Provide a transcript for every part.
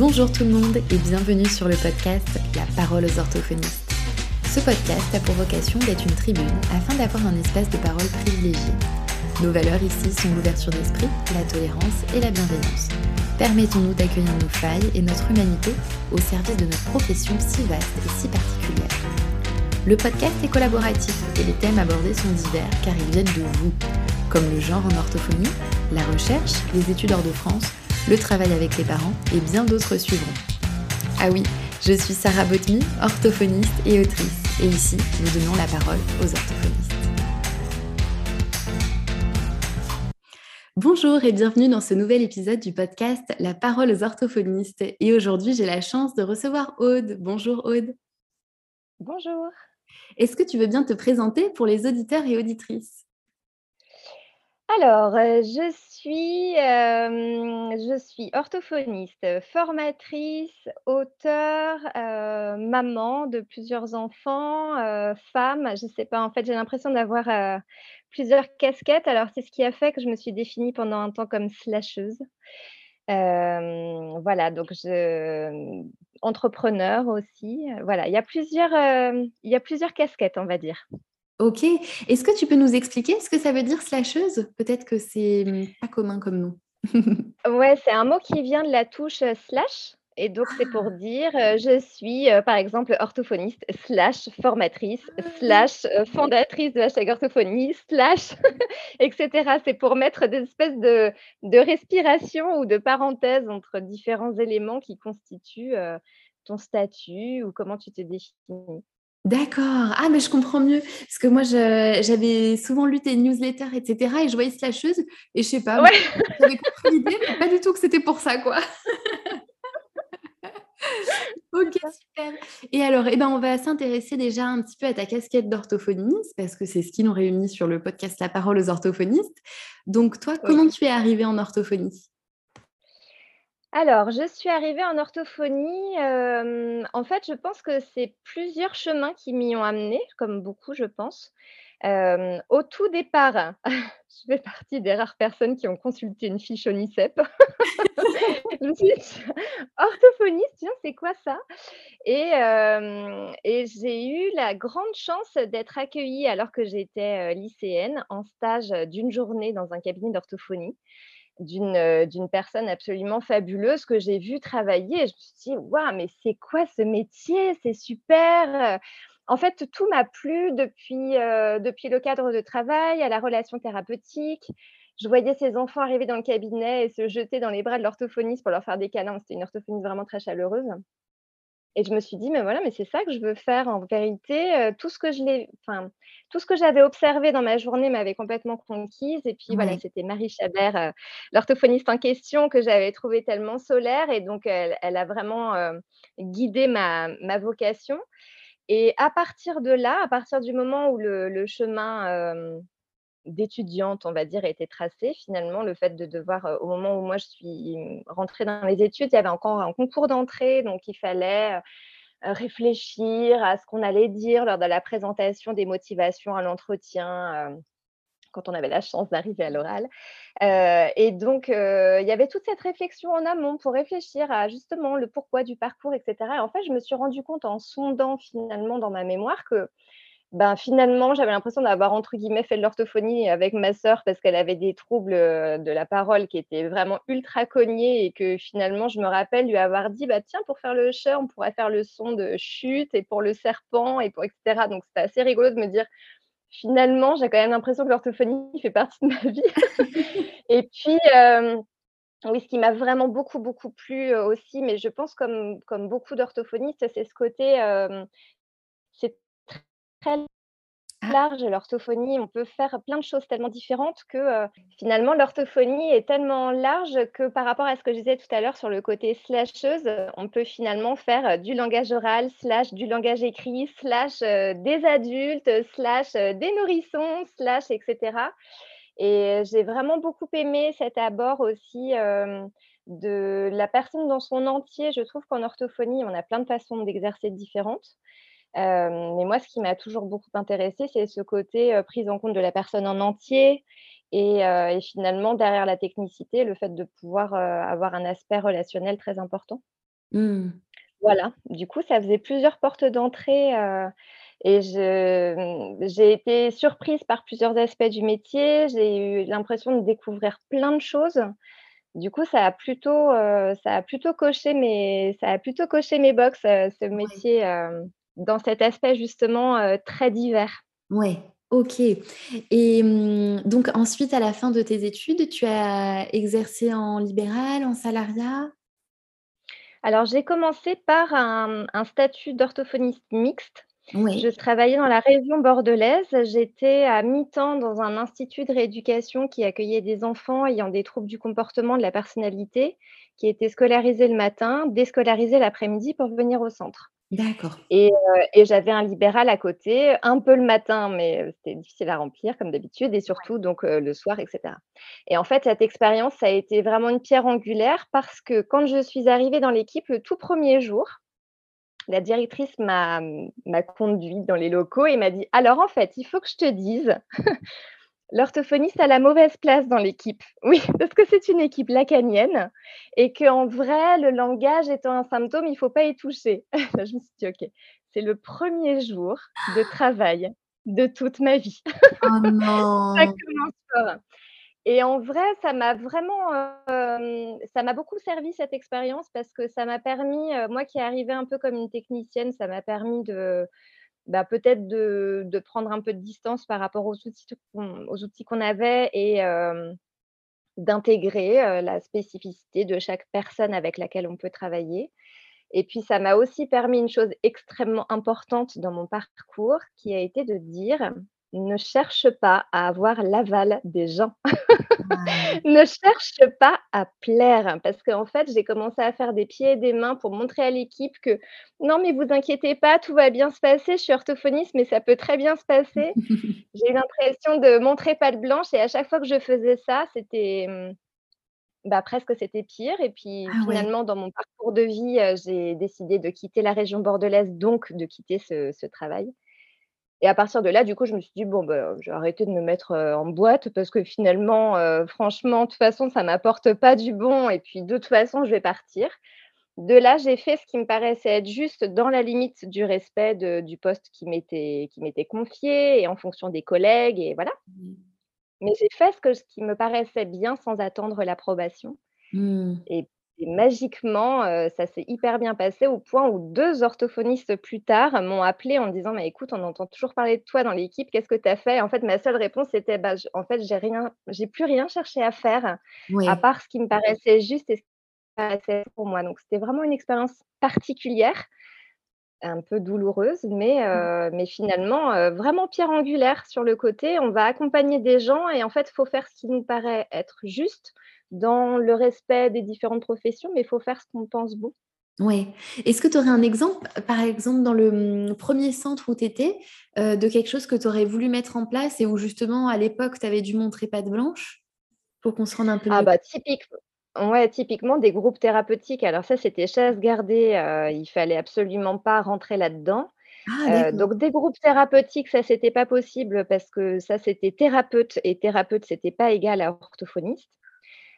Bonjour tout le monde et bienvenue sur le podcast La parole aux orthophonistes. Ce podcast a pour vocation d'être une tribune afin d'avoir un espace de parole privilégié. Nos valeurs ici sont l'ouverture d'esprit, la tolérance et la bienveillance. Permettons-nous d'accueillir nos failles et notre humanité au service de notre profession si vaste et si particulière. Le podcast est collaboratif et les thèmes abordés sont divers car ils viennent de vous, comme le genre en orthophonie, la recherche, les études hors de France, le travail avec les parents et bien d'autres suivront. Ah oui, je suis Sarah Botmy, orthophoniste et autrice, et ici, nous donnons la parole aux orthophonistes. Bonjour et bienvenue dans ce nouvel épisode du podcast La parole aux orthophonistes. Et aujourd'hui, j'ai la chance de recevoir Aude. Bonjour Aude. Bonjour. Est-ce que tu veux bien te présenter pour les auditeurs et auditrices? Alors, euh, je je suis orthophoniste, formatrice, auteure, maman de plusieurs enfants, femme. Je ne sais pas, en fait, j'ai l'impression d'avoir, plusieurs casquettes. Alors, c'est ce qui a fait que je me suis définie pendant un temps comme slasheuse. voilà, donc entrepreneur aussi, voilà, il y a plusieurs, il y a plusieurs casquettes, on va dire. Ok. Est-ce que tu peux nous expliquer ce que ça veut dire slasheuse? Peut-être que c'est mmh, pas commun comme nom. ouais, c'est un mot qui vient de la touche slash. Et donc, c'est pour ah! dire, je suis, par exemple, orthophoniste, slash formatrice, ah! slash fondatrice de hashtag orthophonie, slash, etc. C'est pour mettre des espèces de, de respiration ou de parenthèses entre différents éléments qui constituent ton statut ou comment tu te définis. D'accord. Ah, mais je comprends mieux. Parce que moi, j'avais souvent lu tes newsletters, etc. Et je voyais slasheuse. Et je sais pas, j'avais compris l'idée, mais pas du tout que c'était pour ça, quoi. ok, super. Et alors, eh ben, on va s'intéresser déjà un petit peu à ta casquette d'orthophoniste, parce que c'est ce qui nous réunit sur le podcast La parole aux orthophonistes. Donc, toi, comment tu es arrivée en orthophonie? Alors, je suis arrivée en orthophonie, en fait, je pense que c'est plusieurs chemins qui m'y ont amenée, comme beaucoup, je pense. au tout départ, je fais partie des rares personnes qui ont consulté une fiche ONICEP. Je me suis dit: «Orthophoniste, tiens, c'est quoi ça?» et et j'ai eu la grande chance d'être accueillie alors que j'étais, lycéenne, en stage, d'une journée dans un cabinet d'orthophonie d'une personne absolument fabuleuse que j'ai vue travailler. je me suis dit, waouh, mais c'est quoi ce métier? C'est super. En fait, tout m'a plu depuis, depuis le cadre de travail, à la relation thérapeutique. Je voyais ces enfants arriver dans le cabinet et se jeter dans les bras de l'orthophoniste pour leur faire des câlins. C'était une orthophoniste vraiment très chaleureuse. Et je me suis dit: «Mais voilà, mais c'est ça que je veux faire en vérité», tout ce que je l'ai enfin, tout ce que j'avais observé dans ma journée m'avait complètement conquise. Et puis voilà, c'était Marie Chabert, l'orthophoniste en question que j'avais trouvée tellement solaire et donc elle a vraiment, guidé ma ma vocation. Et à partir de là, à partir du moment où le chemin, d'étudiante, on va dire, a été tracée. Finalement, le fait de devoir, au moment où moi je suis mmh, rentrée dans les études, il y avait encore un concours d'entrée, donc il fallait réfléchir à ce qu'on allait dire lors de la présentation des motivations à l'entretien, quand on avait la chance d'arriver à l'oral. et donc, il y avait toute cette réflexion en amont pour réfléchir à justement le pourquoi du parcours, etc. Et en fait, je me suis rendu compte en sondant finalement dans ma mémoire que ben, finalement, j'avais l'impression d'avoir, entre guillemets, «fait de l'orthophonie» avec ma sœur parce qu'elle avait des troubles, de la parole qui étaient vraiment ultra cognés et que finalement, je me rappelle lui avoir dit: «Bah, tiens, pour faire le chat, on pourrait faire le son de chute et pour le serpent et pour etc. Donc c'était assez rigolo de me dire: «Finalement, j'ai quand même l'impression que l'orthophonie fait partie de ma vie» et puis, oui, ce qui m'a vraiment beaucoup, beaucoup plu, aussi, mais je pense comme comme beaucoup d'orthophonistes, c'est ce côté, très Ah. large l'orthophonie. On peut faire plein de choses tellement différentes que, finalement l'orthophonie est tellement large que par rapport à ce que je disais tout à l'heure sur le côté slasheuse, on peut finalement faire, du langage oral, slash du langage écrit, slash, des adultes, slash, des nourrissons, slash etc. et j'ai vraiment beaucoup aimé cet abord aussi, de la personne dans son entier. Je trouve qu'en orthophonie, on a plein de façons d'exercer différentes mais moi, ce qui m'a toujours beaucoup intéressée, c'est ce côté, prise en compte de la personne en entier et et finalement derrière la technicité, le fait de pouvoir, avoir un aspect relationnel très important. Mmh. Voilà, du coup, ça faisait plusieurs portes d'entrée, et mmh, j'ai été surprise par plusieurs aspects du métier. J'ai eu l'impression de découvrir plein de choses. Du coup, ça a plutôt, ça a plutôt coché mes ça a plutôt coché mes box, ce métier, dans cet aspect justement, heu, très divers. Ouais, OK et mmh, donc ensuite, à la fin de tes études, tu as exercé en libéral, en salariat? Alors, j'ai commencé par un, un statut d'orthophoniste mixte. Je Oui. travaillais dans la région bordelaise. J'étais à mi-temps dans un institut de rééducation qui accueillait des enfants ayant des troubles du comportement, de la personnalité, qui étaient scolarisés le matin, déscolarisés l'après-midi pour venir au centre. D'accord. Et heu et j'avais un libéral à côté, un peu le matin, mais heu, c'était difficile à remplir comme d'habitude et surtout donc heu, le soir et cetera. Et en fait, cette expérience, ça a été vraiment une pierre angulaire parce que quand je suis arrivée dans l'équipe le tout 1er jour, la directrice m'a conduite dans les locaux et m'a dit: «Alors en fait, il faut que je te dise, l'orthophoniste a la mauvaise place dans l'équipe». Oui, parce que c'est une équipe lacanienne et qu'en vrai, le langage étant un symptôme, il faut pas y toucher. Là, je me suis dit: «OK, c'est le 1er jour de travail de toute ma vie». Oh Ça non! commence fort et en vrai, ça m'a vraiment, hem, ça m'a beaucoup servi cette expérience parce que ça m'a permis, heu, moi qui arrivais un peu comme une technicienne, ça m'a permis de, bah, peut-être de prendre un peu de distance par rapport aux outils qu'on avait et d'intégrer, la spécificité de chaque personne avec laquelle on peut travailler. Et puis ça m'a aussi permis une chose extrêmement importante dans mon parcours qui a été de dire: «Ne cherche pas à avoir l'aval des gens. Waouh! Ne cherche pas à plaire». Parce qu'en fait, j'ai commencé à faire des pieds et des mains pour montrer à l'équipe que: «Non, mais vous inquiétez pas, tout va bien se passer, je suis orthophoniste, mais ça peut très bien se passer». J'ai eu l'impression de montrer patte blanche et à chaque fois que je faisais ça, c'était, mmh, bah, presque c'était pire et puis Ah ouais. finalement dans mon parcours de vie, heu, j'ai décidé de quitter la région bordelaise, donc de quitter ce ce travail. Et à partir de là, du coup, je me suis dit: «Bon, bah, je vais arrêter de me mettre, heu, en boîte parce que finalement, heu, franchement, de toute façon, ça m'apporte pas du bon et puis de toute façon, je vais partir». De là, j'ai fait ce qui me paraissait être juste dans la limite du respect de du poste qui m'était confié et en fonction des collègues et voilà. Mmh. Mais j'ai fait ce que ce qui me paraissait bien sans attendre l'approbation Mmh. et et magiquement, heu, ça s'est hyper bien passé au point où 2 orthophonistes plus tard m'ont appelée en me disant: «Mais écoute, on entend toujours parler de toi dans l'équipe, qu'est-ce que tu as fait?» en fait, ma seule réponse c'était: «Bah, en fait, j'ai rien j'ai plus rien cherché à faire à part ce qui me paraissait juste et ce qui paraissait pour moi». Donc c'était vraiment une expérience particulière, un peu douloureuse, mais Mmh. heu, mais finalement, heu, vraiment pierre angulaire sur le côté. On va accompagner des gens et en fait, il faut faire ce qui nous paraît être juste dans le respect des différentes professions, mais il faut faire ce qu'on pense bon. Ouais. Est-ce que tu aurais un exemple, par exemple, dans le, mmh, 1er centre où tu étais, heu, de quelque chose que tu aurais voulu mettre en place et où justement à l'époque tu avais dû montrer patte blanche? Pour qu'on se rende un peu Ah bah, typique ouais, typiquement des groupes thérapeutiques. Alors ça, c'était chasse gardée, heu, il fallait absolument pas rentrer là-dedans. Ah d'accord. donc des groupes thérapeutiques, ça, c'était pas possible parce que ça, c'était thérapeute et thérapeute, c'était pas égal à orthophoniste.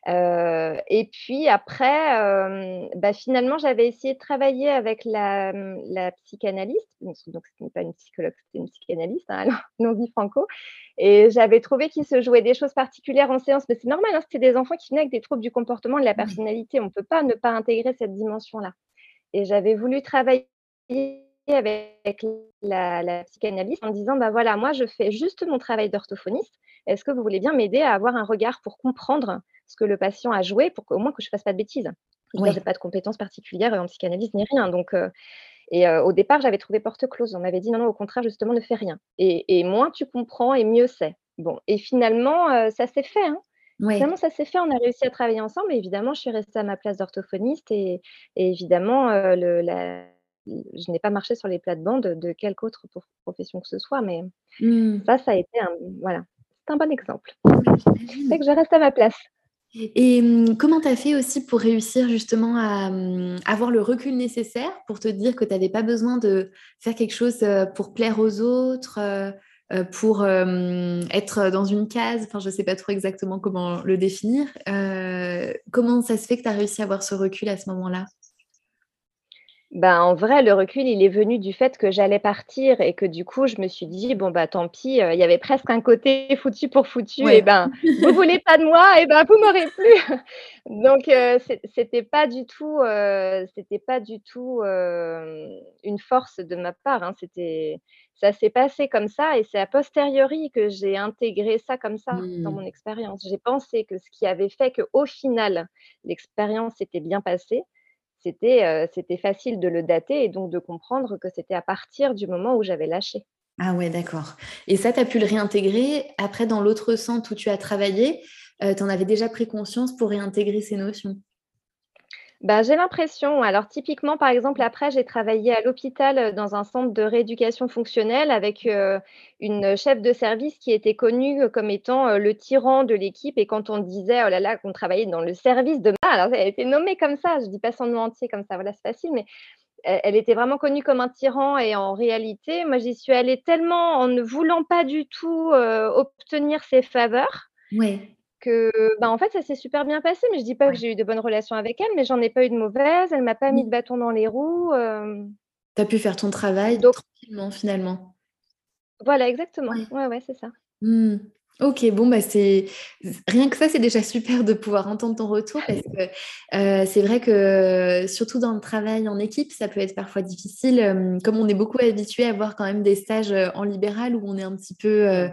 Et puis après, bah, finalement, j'avais essayé de travailler avec la, la psychanalyste, donc ce n'est pas une psychologue, c'était une psychanalyste, hein, non dit franco et j'avais trouvé qu'il se jouait des choses particulières en séance, mais c'est normal, hein, c'était des enfants qui venaient avec des troubles du comportement et de la personnalité, on peut pas ne pas intégrer cette dimension-là. Et j'avais voulu travailler avec la la psychanalyste en disant: «Bah, voilà, moi, je fais juste mon travail d'orthophoniste. Est-ce que vous voulez bien m'aider à avoir un regard pour comprendre ce que le patient a joué pour qu'au moins que je fasse pas de bêtises?» je Ouais. pas de compétences particulières en psychanalyse ni rien donc heu et heu, au départ, j'avais trouvé porte close. On m'avait dit: «Non, non, au contraire, justement, ne fais rien et et moins tu comprends et mieux c'est». Bon et finalement, heu, ça s'est fait, hein. Finalement, ça s'est fait, on a réussi à travailler ensemble et évidemment, je suis restée à ma place d'orthophoniste et et évidemment, le la je n'ai pas marché sur les plates-bandes de quelque autre prof profession que ce soit, mais Mmh. ça, ça a été un voilà, c'est un bon exemple. Que je reste à ma place. Et mmh, comment tu as fait aussi pour réussir justement à, mmh, avoir le recul nécessaire pour te dire que tu avais pas besoin de faire quelque chose, heu, pour plaire aux autres, heu heu, pour, être dans une case? Enfin, je sais pas trop exactement comment le définir. Comment ça se fait que tu as réussi à avoir ce recul à ce moment-là? Ben, en vrai, le recul, il est venu du fait que j'allais partir et que du coup, je me suis dit: «Bon, bah, tant pis», heu, il y avait presque un côté foutu pour foutu et ben, vous voulez pas de moi et ben, vous m'aurez plus. Donc c'é c'était pas du tout, heu, c'était pas du tout, une force de ma part, hein. C'était ça s'est passé comme ça et c'est a posteriori que j'ai intégré ça comme ça dans mon Mmh. expérience. J'ai pensé que ce qui avait fait qu'au final, l'expérience s'était bien passée, c'était, heu, c'était facile de le dater et donc de comprendre que c'était à partir du moment où j'avais lâché. Ah ouais, d'accord et ça, tu as pu le réintégrer après dans l'autre centre où tu as travaillé, heu, tu en avais déjà pris conscience pour réintégrer ces notions? Bah, j'ai l'impression. Alors typiquement, par exemple, après j'ai travaillé à l'hôpital, heu, dans un centre de rééducation fonctionnelle avec, heu, une chef de service qui était connue, comme étant, le tyran de l'équipe et quand on disait, oh là là, qu'on travaillait dans le service de ah alors elle a été nommée comme ça, je dis pas son nom entier comme ça, voilà, c'est facile, mais elle était vraiment connue comme un tyran et en réalité, moi j'y suis allée tellement en ne voulant pas du tout, obtenir ses faveurs Ouais. Que, bah, en fait, ça s'est super bien passé, mais je dis pas que j'ai eu de bonnes relations avec elle, mais j'en ai pas eu de mauvaises, elle m'a pas mis Oui. de bâton dans les roues, hem, Tu as pu faire ton travail donc tranquillement finalement? voilà, exactement. Ouais. Ouais, ouais, c'est ça. Mmh. OK, bon, bah, c'est rien que ça, c'est déjà super de pouvoir entendre ton retour parce que, heu, c'est vrai que, surtout dans le travail en équipe, ça peut être parfois difficile, comme on est beaucoup habitué à voir quand même des stages, en libéral où on est un petit peu, Mmh.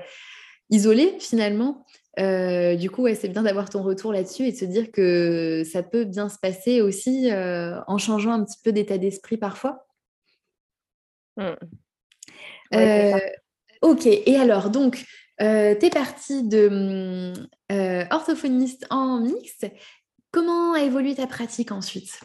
isolé finalement. Heu, du coup, ouais, c'est bien d'avoir ton retour là-dessus et de se dire que ça peut bien se passer aussi, heu, en changeant un petit peu d'état d'esprit parfois. Mmh. Ouais, ça. OK et alors donc, heu, tu es partie de, orthophoniste en mixte. Comment a évolué ta pratique ensuite?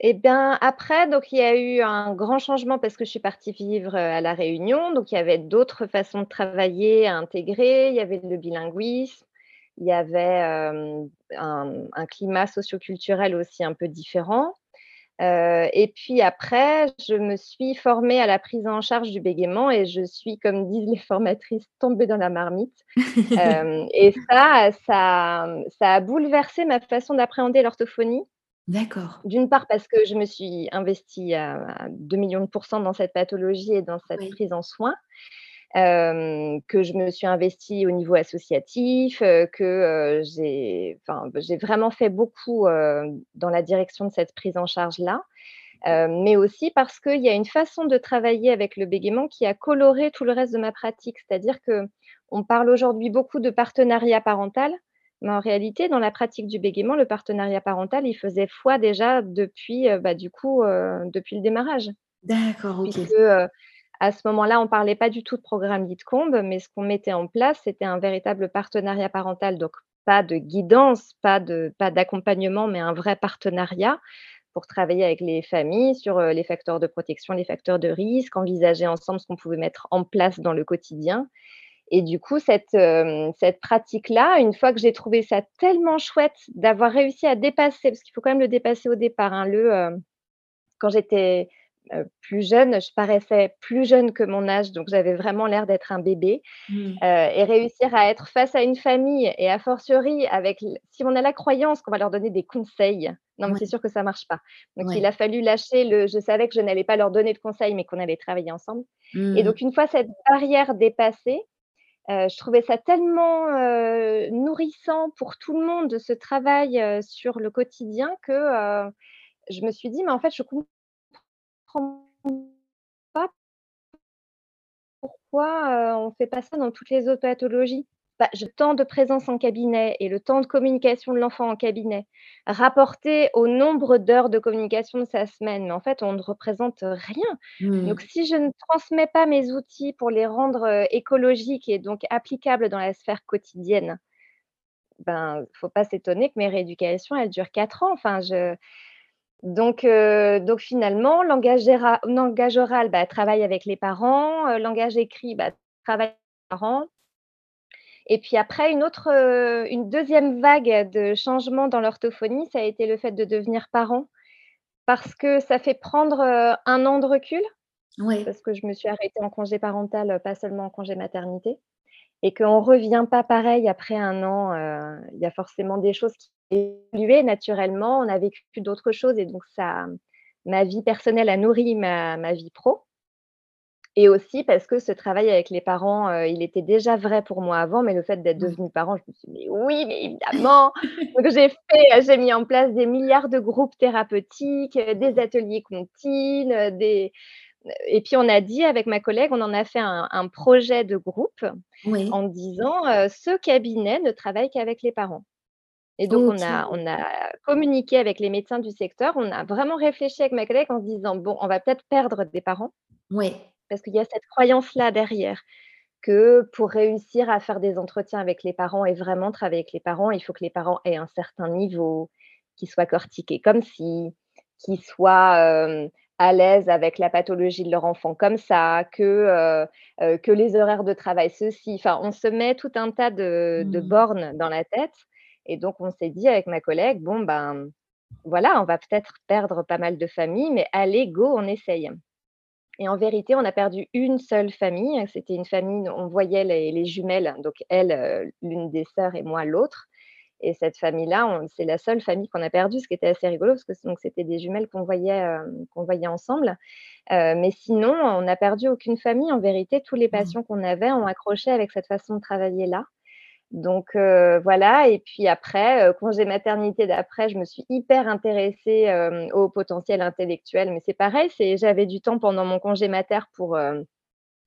Et bien, après, donc il y a eu un grand changement parce que je suis partie vivre, heu, à La Réunion, donc il y avait d'autres façons de travailler à intégrer. Il y avait le bilinguisme, il y avait, hem, un un climat socioculturel aussi un peu différent. Heu et puis après, je me suis formée à la prise en charge du bégaiement et je suis, comme disent les formatrices, tombée dans la marmite. Et ça, ça, ça a bouleversé ma façon d'appréhender l'orthophonie. D'accord. D'une part parce que je me suis investie à à 2 000 de dans cette pathologie et dans cette Oui. prise en soin, que je me suis investie au niveau associatif, que, j'ai bah, j'ai vraiment fait beaucoup, dans la direction de cette prise en charge-là. Mais aussi parce qu'il y a une façon de travailler avec le bégaiement qui a coloré tout le reste de ma pratique. C'est-à-dire qu'on parle aujourd'hui beaucoup de partenariat parental, mais en réalité, dans la pratique du bégaiement, le partenariat parental, il faisait foi déjà depuis, heu, bah, du coup, heu, depuis le démarrage. D'accord, OK. Puisque, heu, à ce moment-là, on ne parlait pas du tout de programme Lidcombe, mais ce qu'on mettait en place, c'était un véritable partenariat parental. Donc pas de guidance, pas de pas d'accompagnement, mais un vrai partenariat pour travailler avec les familles sur, les facteurs de protection, les facteurs de risque, envisager ensemble ce qu'on pouvait mettre en place dans le quotidien et du coup cette, hem, cette pratique-là, une fois que j'ai trouvé ça tellement chouette d'avoir réussi à dépasser parce qu'il faut quand même le dépasser au départ, hein, le, heu quand j'étais, heu, plus jeune, je paraissais plus jeune que mon âge, donc j'avais vraiment l'air d'être un bébé, Mmh. et réussir à être face à une famille et a fortiori avec si on a la croyance qu'on va leur donner des conseils, non mais Ouais, c'est sûr que ça marche pas. Donc il a fallu lâcher le je savais que je n'allais pas leur donner de conseils, mais qu'on allait travailler ensemble et Mmh. donc une fois cette barrière dépassée, je trouvais ça tellement, heu, nourrissant pour tout le monde, ce travail, heu, sur le quotidien que, je me suis dit: «Mais en fait, je comprends pas pourquoi, on fait pas ça dans toutes les autres pathologies?» Bah, je temps de présence en cabinet et le temps de communication de l'enfant en cabinet, rapporté au nombre d'heures de communication de sa semaine, mais en fait, on ne représente rien. Donc Mmh. si je ne transmets pas mes outils pour les rendre, heu, écologiques et donc applicables dans la sphère quotidienne, ben, faut pas s'étonner que mes rééducations, elles durent 4 ans. Enfin, je donc heu, donc finalement, langage oral, bah, travail avec les parents, heu, langage écrit, bah, travail avec les parents et puis après une autre, heu, une deuxième vague de changement dans l'orthophonie, ça a été le fait de devenir parent parce que ça fait prendre, heu, 1 an de recul, Ouais. parce que je me suis arrêtée en congé parental, heu, pas seulement en congé maternité et qu'on revient pas pareil après 1 an, il y a forcément des choses qui évoluaient naturellement. On a vécu d'autres choses et donc ça ma vie personnelle a nourri ma ma vie pro et aussi parce que ce travail avec les parents, heu, il était déjà vrai pour moi avant, mais le fait d'être Mmh. devenue parent, je me suis dit: «Mais oui, mais évidemment!» donc j'ai fait j'ai mis en place des milliards de groupes thérapeutiques, heu, des ateliers comptines, des et puis on a dit avec ma collègue, on en a fait un un projet de groupe Oui. en disant, «Ce cabinet ne travaille qu'avec les parents» et donc on a on a communiqué avec les médecins du secteur. On a vraiment réfléchi avec ma collègue en se disant: «Bon, on va peut-être perdre des parents» Ouais. Parce qu'il y a cette croyance-là derrière, que pour réussir à faire des entretiens avec les parents et vraiment travailler avec les parents, il faut que les parents aient un certain niveau, qu'ils soient cortiqués comme ci, qu'ils soient, à l'aise avec la pathologie de leur enfant comme ça, que, les horaires de travail ceci. Enfin, on se met tout un tas de de Mmh. bornes dans la tête et donc on s'est dit avec ma collègue: «Bon, ben, voilà, on va peut-être perdre pas mal de familles, mais allez, go, on essaye» et en vérité, on a perdu une seule famille. C'était une famille, on voyait les les jumelles, donc elle, heu, l'une des sœurs et moi l'autre et cette famille-là, c'est la seule famille qu'on a perdue, ce qui était assez rigolo parce que c'était des jumelles qu'on voyait, qu'on voyait ensemble, heu, mais sinon, on n'a perdu aucune famille. En vérité, tous les Mmh. patients qu'on avait ont accroché avec cette façon de travailler-là, donc heu, voilà et puis après, heu, congé maternité d'après, je me suis hyper intéressée, hem, au potentiel intellectuel, mais c'est pareil, j'avais du temps pendant mon congé mater pour,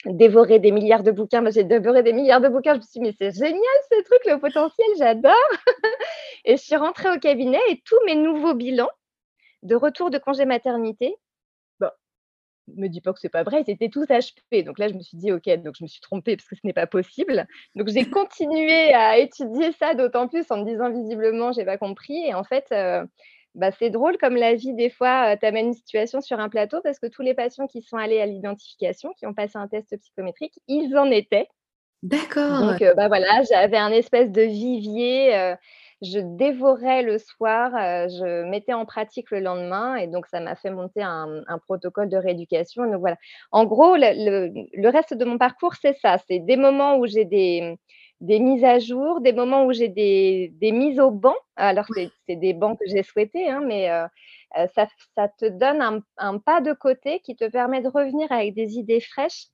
dévorer des milliards de bouquins. Moi, j'ai dévoré des milliards de bouquins. Je me suis dit: «Mais c'est génial ce truc, le potentiel, j'adore» et je suis rentrée au cabinet et tous mes nouveaux bilans de retour de congé maternité, me dis pas que c'est pas vrai, ils étaient tous HP. Donc là, je me suis dit: «OK, donc je me suis trompée parce que ce n'est pas possible». Donc j'ai continué à étudier ça d'autant plus en me disant: «Visiblement, j'ai pas compris» et en fait, heu, bah, c'est drôle comme la vie des fois, heu, t'amène une situation sur un plateau parce que tous les patients qui sont allés à l'identification, qui ont passé un test psychométrique, ils en étaient. D'accord. Donc heu, bah, voilà, j'avais un espèce de vivier, je dévorais le soir, heu, je mettais en pratique le lendemain et donc ça m'a fait monter un un protocole de rééducation donc voilà. En gros, le le le reste de mon parcours, c'est ça, c'est des moments où j'ai des des mises à jour, des moments où j'ai des des mises au banc. Alors c'est des bancs que j'ai souhaités, hein, mais heu heu, ça ça te donne un un pas de côté qui te permet de revenir avec des idées fraîches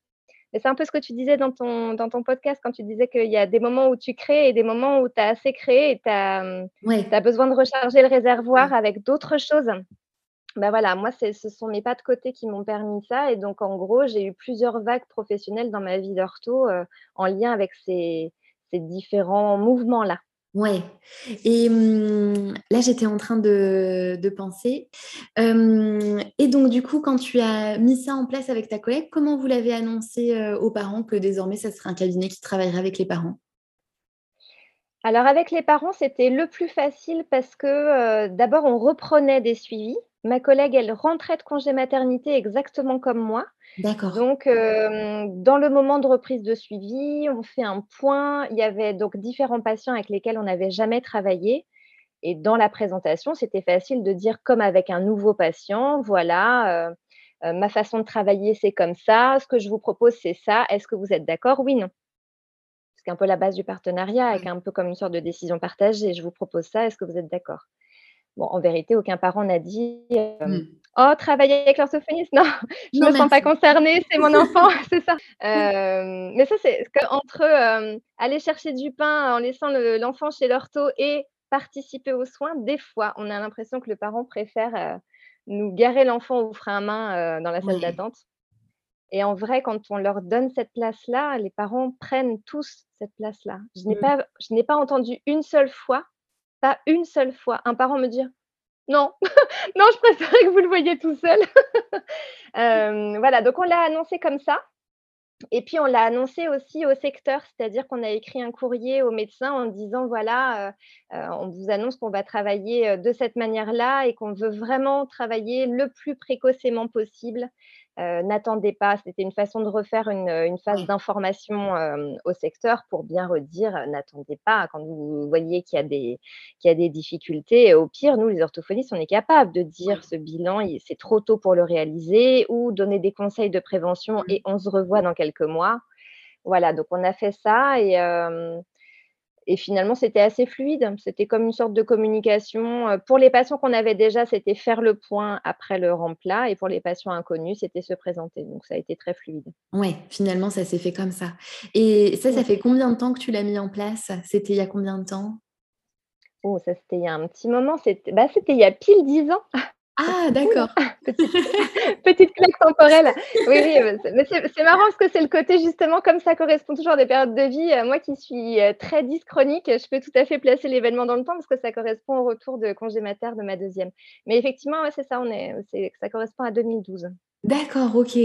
et c'est un peu ce que tu disais dans ton dans ton podcast quand tu disais qu'il y a des moments où tu crées et des moments où tu as assez créé et tu as, Ouais. as besoin de recharger le Ouais. réservoir avec d'autres choses. Bah, voilà, moi, ce sont mes pas de côté qui m'ont permis ça et donc en gros, j'ai eu plusieurs vagues professionnelles dans ma vie d'ortho, heu, en lien avec ces ces différents mouvements-là. Ouais et mmh, là, j'étais en train de penser, et donc du coup, quand tu as mis ça en place avec ta collègue, comment vous l'avez annoncé, heu, aux parents que désormais, ça serait un cabinet qui travaillerait avec les parents? Alors avec les parents, c'était le plus facile parce que, heu, d'abord on reprenait des suivis. Ma collègue, elle rentrait de congé maternité exactement comme moi. D'accord. Donc hem, dans le moment de reprise de suivi, on fait un point. Il y avait donc différents patients avec lesquels on n'avait jamais travaillé et dans la présentation, c'était facile de dire comme avec un nouveau patient: «Voilà, heu heu, ma façon de travailler, c'est comme ça. Ce que je vous propose, c'est ça. Est-ce que vous êtes d'accord? Oui, non». C'est un peu la base du partenariat avec Ouais. un peu comme une sorte de décision partagée. Je vous propose ça, est-ce que vous êtes d'accord? Bon, en vérité, aucun parent n'a dit, hem: Mmh. «Oh, travailler avec l'orthophoniste, non, je Non me sens pas concernée, c'est mon enfant», c'est ça. Hem, mais ça, c'est qu'entre, hem, aller chercher du pain en laissant le l'enfant chez l'ortho et participer aux soins, des fois, on a l'impression que le parent préfère, nous garer l'enfant au frein à main, dans la salle d'attente et en vrai, quand on leur donne cette place-là, les parents prennent tous cette place-là. Je n'ai pas je n'ai pas entendu une seule fois, pas une seule fois, un parent me dire: «Non, non, je préférerais que vous le voyiez tout seul». Hem, voilà, donc on l'a annoncé comme ça et puis on l'a annoncé aussi au secteur, c'est-à-dire qu'on a écrit un courrier aux médecins en disant: «Voilà, heu heu, on vous annonce qu'on va travailler, de cette manière-là et qu'on veut vraiment travailler le plus précocement possible. Heu, n'attendez pas». C'était une façon de refaire une, une phase d'information, hem, au secteur pour bien redire: «N'attendez pas quand vous voyez qu'il y a des qu'il y a des difficultés. Au pire, nous, les orthophonistes, on est capables de dire. "Ce bilan, il c'est trop tôt pour le réaliser"» ou donner des conseils de prévention Mmh. et on se revoit dans quelques mois. Voilà, donc on a fait ça et et finalement, c'était assez fluide. C'était comme une sorte de communication. Euh, pour les patients qu'on avait déjà, c'était faire le point après le remplat. Et pour les patients inconnus, c'était se présenter. Donc, ça a été très fluide. Ouais, finalement, ça s'est fait comme ça. Et ça, ça fait combien de temps que tu l'as mis en place? C'était il y a combien de temps? Oh, ça, c'était il y a un petit moment. C'était bah, il y a pile dix ans. Ah, d'accord. petite, claque temporelle. Oui, oui, mais c'est marrant parce que c'est le côté justement, comme ça correspond toujours à des périodes de vie. Euh, moi qui suis euh, très dyschronique, je peux tout à fait placer l'événement dans le temps parce que ça correspond au retour de congé mater de ma deuxième. Mais effectivement, c'est ça, on est, ça correspond à 2012. D'accord, OK.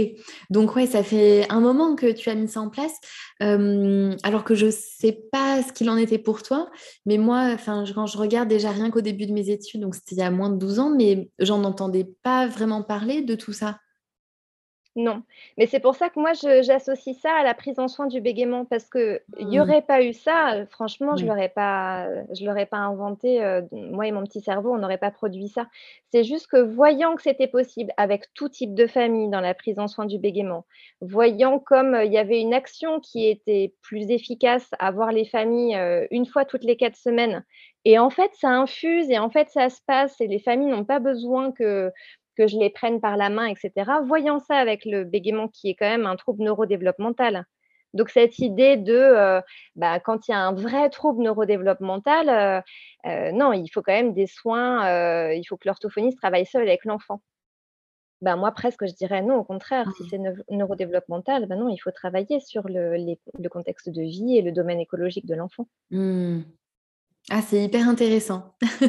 Donc ouais, ça fait un moment que tu as mis ça en place, alors que je ne sais pas ce qu'il en était pour toi, mais moi, enfin, quand je regarde déjà rien qu'au début de mes études, donc c'était il y a moins de 12 ans, mais j'en entendais pas vraiment parler de tout ça. Non, mais c'est pour ça que moi j'associe ça à la prise en soin du bégaiement parce qu'il n'y mmh. aurait pas eu ça, franchement, je l'aurais pas l'aurais pas inventé, euh, moi et mon petit cerveau, on n'aurait pas produit ça. C'est juste que voyant que c'était possible avec tout type de famille dans la prise en soin du bégaiement, voyant comme, euh, il y avait une action qui était plus efficace à voir les familles, euh, une fois toutes les quatre semaines et en fait ça infuse et en fait ça se passe et les familles n'ont pas besoin que que je les prenne par la main, etc. Voyant ça avec le bégaiement qui est quand même un trouble neurodéveloppemental. Donc cette idée de, euh, bah, quand il y a un vrai trouble neurodéveloppemental, euh, euh, non, il faut quand même des soins, il faut que l'orthophoniste travaille seul avec l'enfant. Ben, moi, presque, je dirais non, au contraire, si c'est neurodéveloppemental, ben non, il faut travailler sur le, contexte de vie et le domaine écologique de l'enfant. Mmh. Ah, c'est hyper intéressant.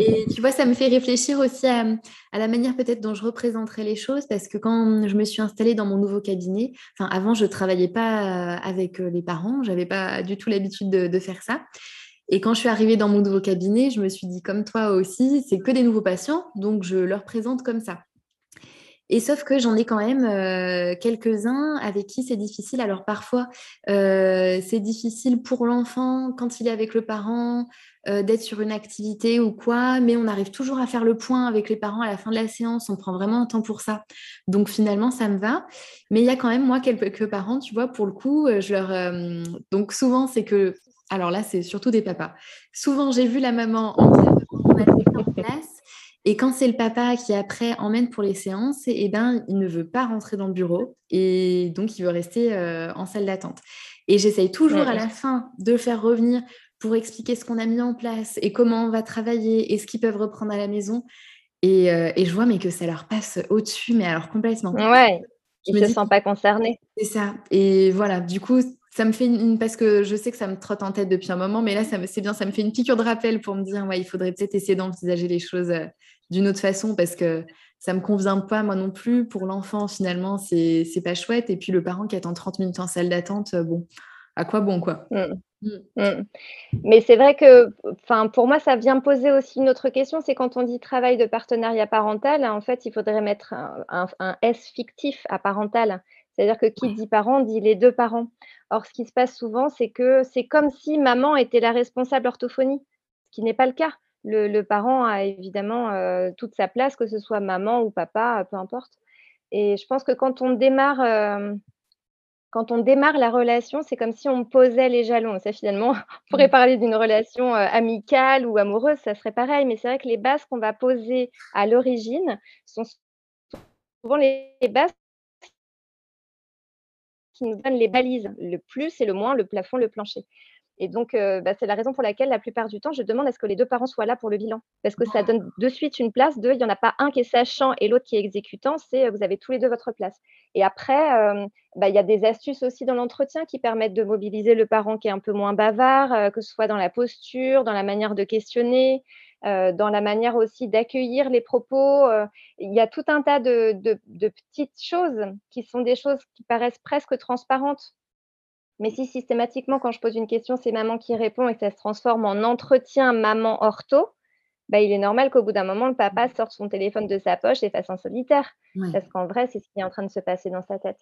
et tu vois, ça me fait réfléchir aussi à, la manière peut-être dont je représenterai les choses, parce que quand je me suis installée dans mon nouveau cabinet, enfin avant, je ne travaillais pas euh, avec euh, les parents, je n'avais pas du tout l'habitude de, faire ça. Et quand je suis arrivée dans mon nouveau cabinet, je me suis dit, comme toi aussi, c'est que des nouveaux patients, donc je leur présente comme ça. Et sauf que j'en ai quand même euh, quelques-uns avec qui c'est difficile. Alors parfois, euh, c'est difficile pour l'enfant quand il est avec le parent euh, d'être sur une activité ou quoi, mais on arrive toujours à faire le point avec les parents à la fin de la séance. On prend vraiment un temps pour ça. Donc finalement, ça me va. Mais il y a quand même moi quelques parents, tu vois, pour le coup, je leur. donc souvent, c'est que. Alors là, c'est surtout des papas. Souvent, j'ai vu la maman en et quand c'est le papa qui après emmène pour les séances, eh ben, il ne veut pas rentrer dans le bureau et donc il veut rester euh, en salle d'attente. Et j'essaye toujours à la fin de le faire revenir pour expliquer ce qu'on a mis en place et comment on va travailler et ce qu'ils peuvent reprendre à la maison. Et, euh, et je vois mais que ça leur passe au-dessus, mais alors complètement. Ouais, ils ne se sentent pas concernés. C'est ça. Et voilà, du coup, ça me fait une, parce que je sais que ça me trotte en tête depuis un moment, mais là, c'est bien, ça me fait une piqûre de rappel pour me dire, ouais, il faudrait peut-être essayer d'envisager les choses euh, d'une autre façon parce que ça me convient pas moi non plus. Pour l'enfant, finalement, c'est pas chouette. Et puis le parent qui attend 30 minutes en salle d'attente, euh, bon, à quoi bon, quoi? Mmh. Mmh. Mmh. Mais c'est vrai que, enfin, pour moi, ça vient poser aussi une autre question. C'est quand on dit travail de partenariat parental, en fait, il faudrait mettre un, un S fictif à parental. C'est-à-dire que qui dit parent dit les deux parents. Or, ce qui se passe souvent, c'est que c'est comme si maman était la responsable orthophonie, ce qui n'est pas le cas. Le, parent a évidemment euh, toute sa place, que ce soit maman ou papa, peu importe. Et je pense que quand on démarre, euh, quand on démarre la relation, c'est comme si on posait les jalons. Ça, finalement, on pourrait mmh. parler d'une relation euh, amicale ou amoureuse, ça serait pareil. Mais c'est vrai que les bases qu'on va poser à l'origine sont souvent les bases qui nous donnent les balises, le plus et le moins, le plafond, le plancher. Et donc, euh, bah, c'est la raison pour laquelle, la plupart du temps, je demande à ce que les deux parents soient là pour le bilan. Parce que ça donne de suite une place. Deux, il n'y en a pas un qui est sachant et l'autre qui est exécutant. C'est euh, vous avez tous les deux votre place. Et après, euh, bah, il y a des astuces aussi dans l'entretien qui permettent de mobiliser le parent qui est un peu moins bavard, que ce soit dans la posture, dans la manière de questionner, dans la manière aussi d'accueillir les propos. il y a tout un tas de, de petites choses qui sont des choses qui paraissent presque transparentes mais si systématiquement, quand je pose une question, c'est maman qui répond et que ça se transforme en entretien maman ortho, bah, il est normal qu'au bout d'un moment, le papa sorte son téléphone de sa poche et fasse un solitaire. Parce qu'en vrai, c'est ce qui est en train de se passer dans sa tête.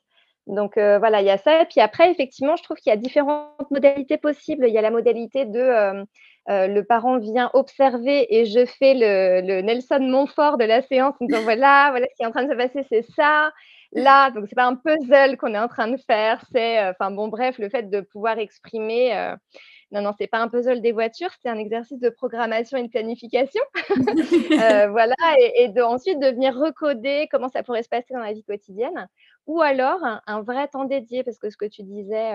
Donc euh, voilà, il y a ça. Et puis après, effectivement, je trouve qu'il y a différentes modalités possibles. Il y a la modalité de euh, euh, le parent vient observer et je fais le, le Nelson Montfort de la séance en disant voilà, voilà ce qui est en train de se passer, c'est ça. Là, donc c'est pas un puzzle qu'on est en train de faire, c'est, enfin bon bref, le fait de pouvoir exprimer, non, non, c'est pas un puzzle des voitures, c'est un exercice de programmation et de planification. voilà et de ensuite de venir recoder comment ça pourrait se passer dans la vie quotidienne ou alors un vrai temps dédié parce que ce que tu disais,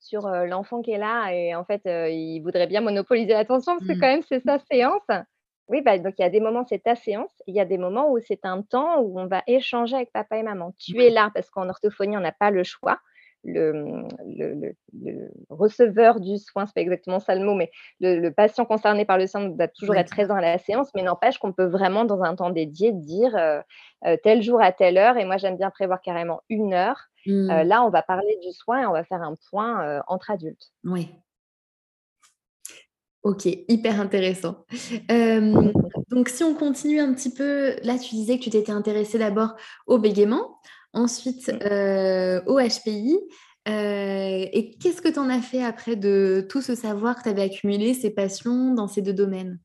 sur, l'enfant qui est là et en fait, il voudrait bien monopoliser l'attention parce que Mmh. quand même c'est sa séance. Oui, bah, donc il y a des moments, c'est ta séance, il y a des moments où c'est un temps où on va échanger avec papa et maman. Tu es là parce qu'en orthophonie, on n'a pas le choix. Le, le le le receveur du soin, c'est pas exactement ça le mot, mais le patient concerné par le soin doit toujours être présent à la séance, mais n'empêche qu'on peut vraiment dans un temps dédié dire, heu heu, tel jour à telle heure et moi j'aime bien prévoir carrément 1 heure. Heu, Mmh. là, on va parler du soin et on va faire un point, entre adultes. Ouais. OK, hyper intéressant. Donc si on continue un petit peu, là tu disais que tu t'étais intéressée d'abord au bégaiement, ensuite, au HPI, et qu'est-ce que tu en as fait après de tout ce savoir que tu avais accumulé, ces passions dans ces 2 domaines?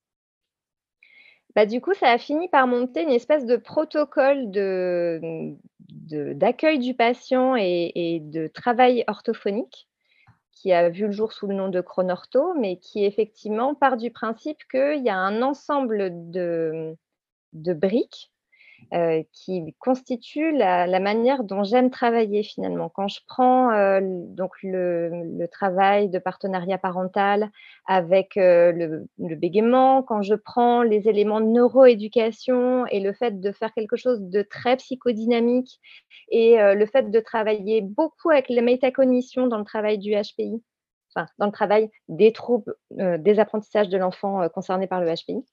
Bah, du coup, ça a fini par monter une espèce de protocole de, de d'accueil du patient et et de travail orthophonique qui a vu le jour sous le nom de Chronortho, mais qui effectivement part du principe qu'il y a un ensemble de, de briques heu, qui constitue la manière dont j'aime travailler finalement. Quand je prends, heu, l donc le travail de partenariat parental avec, heu, le le bégaiement, quand je prends les éléments de neuroéducation et le fait de faire quelque chose de très psychodynamique et le fait de travailler beaucoup avec la métacognition dans le travail du HPI, enfin dans le travail des troubles, des apprentissages de l'enfant, concerné par le HPI.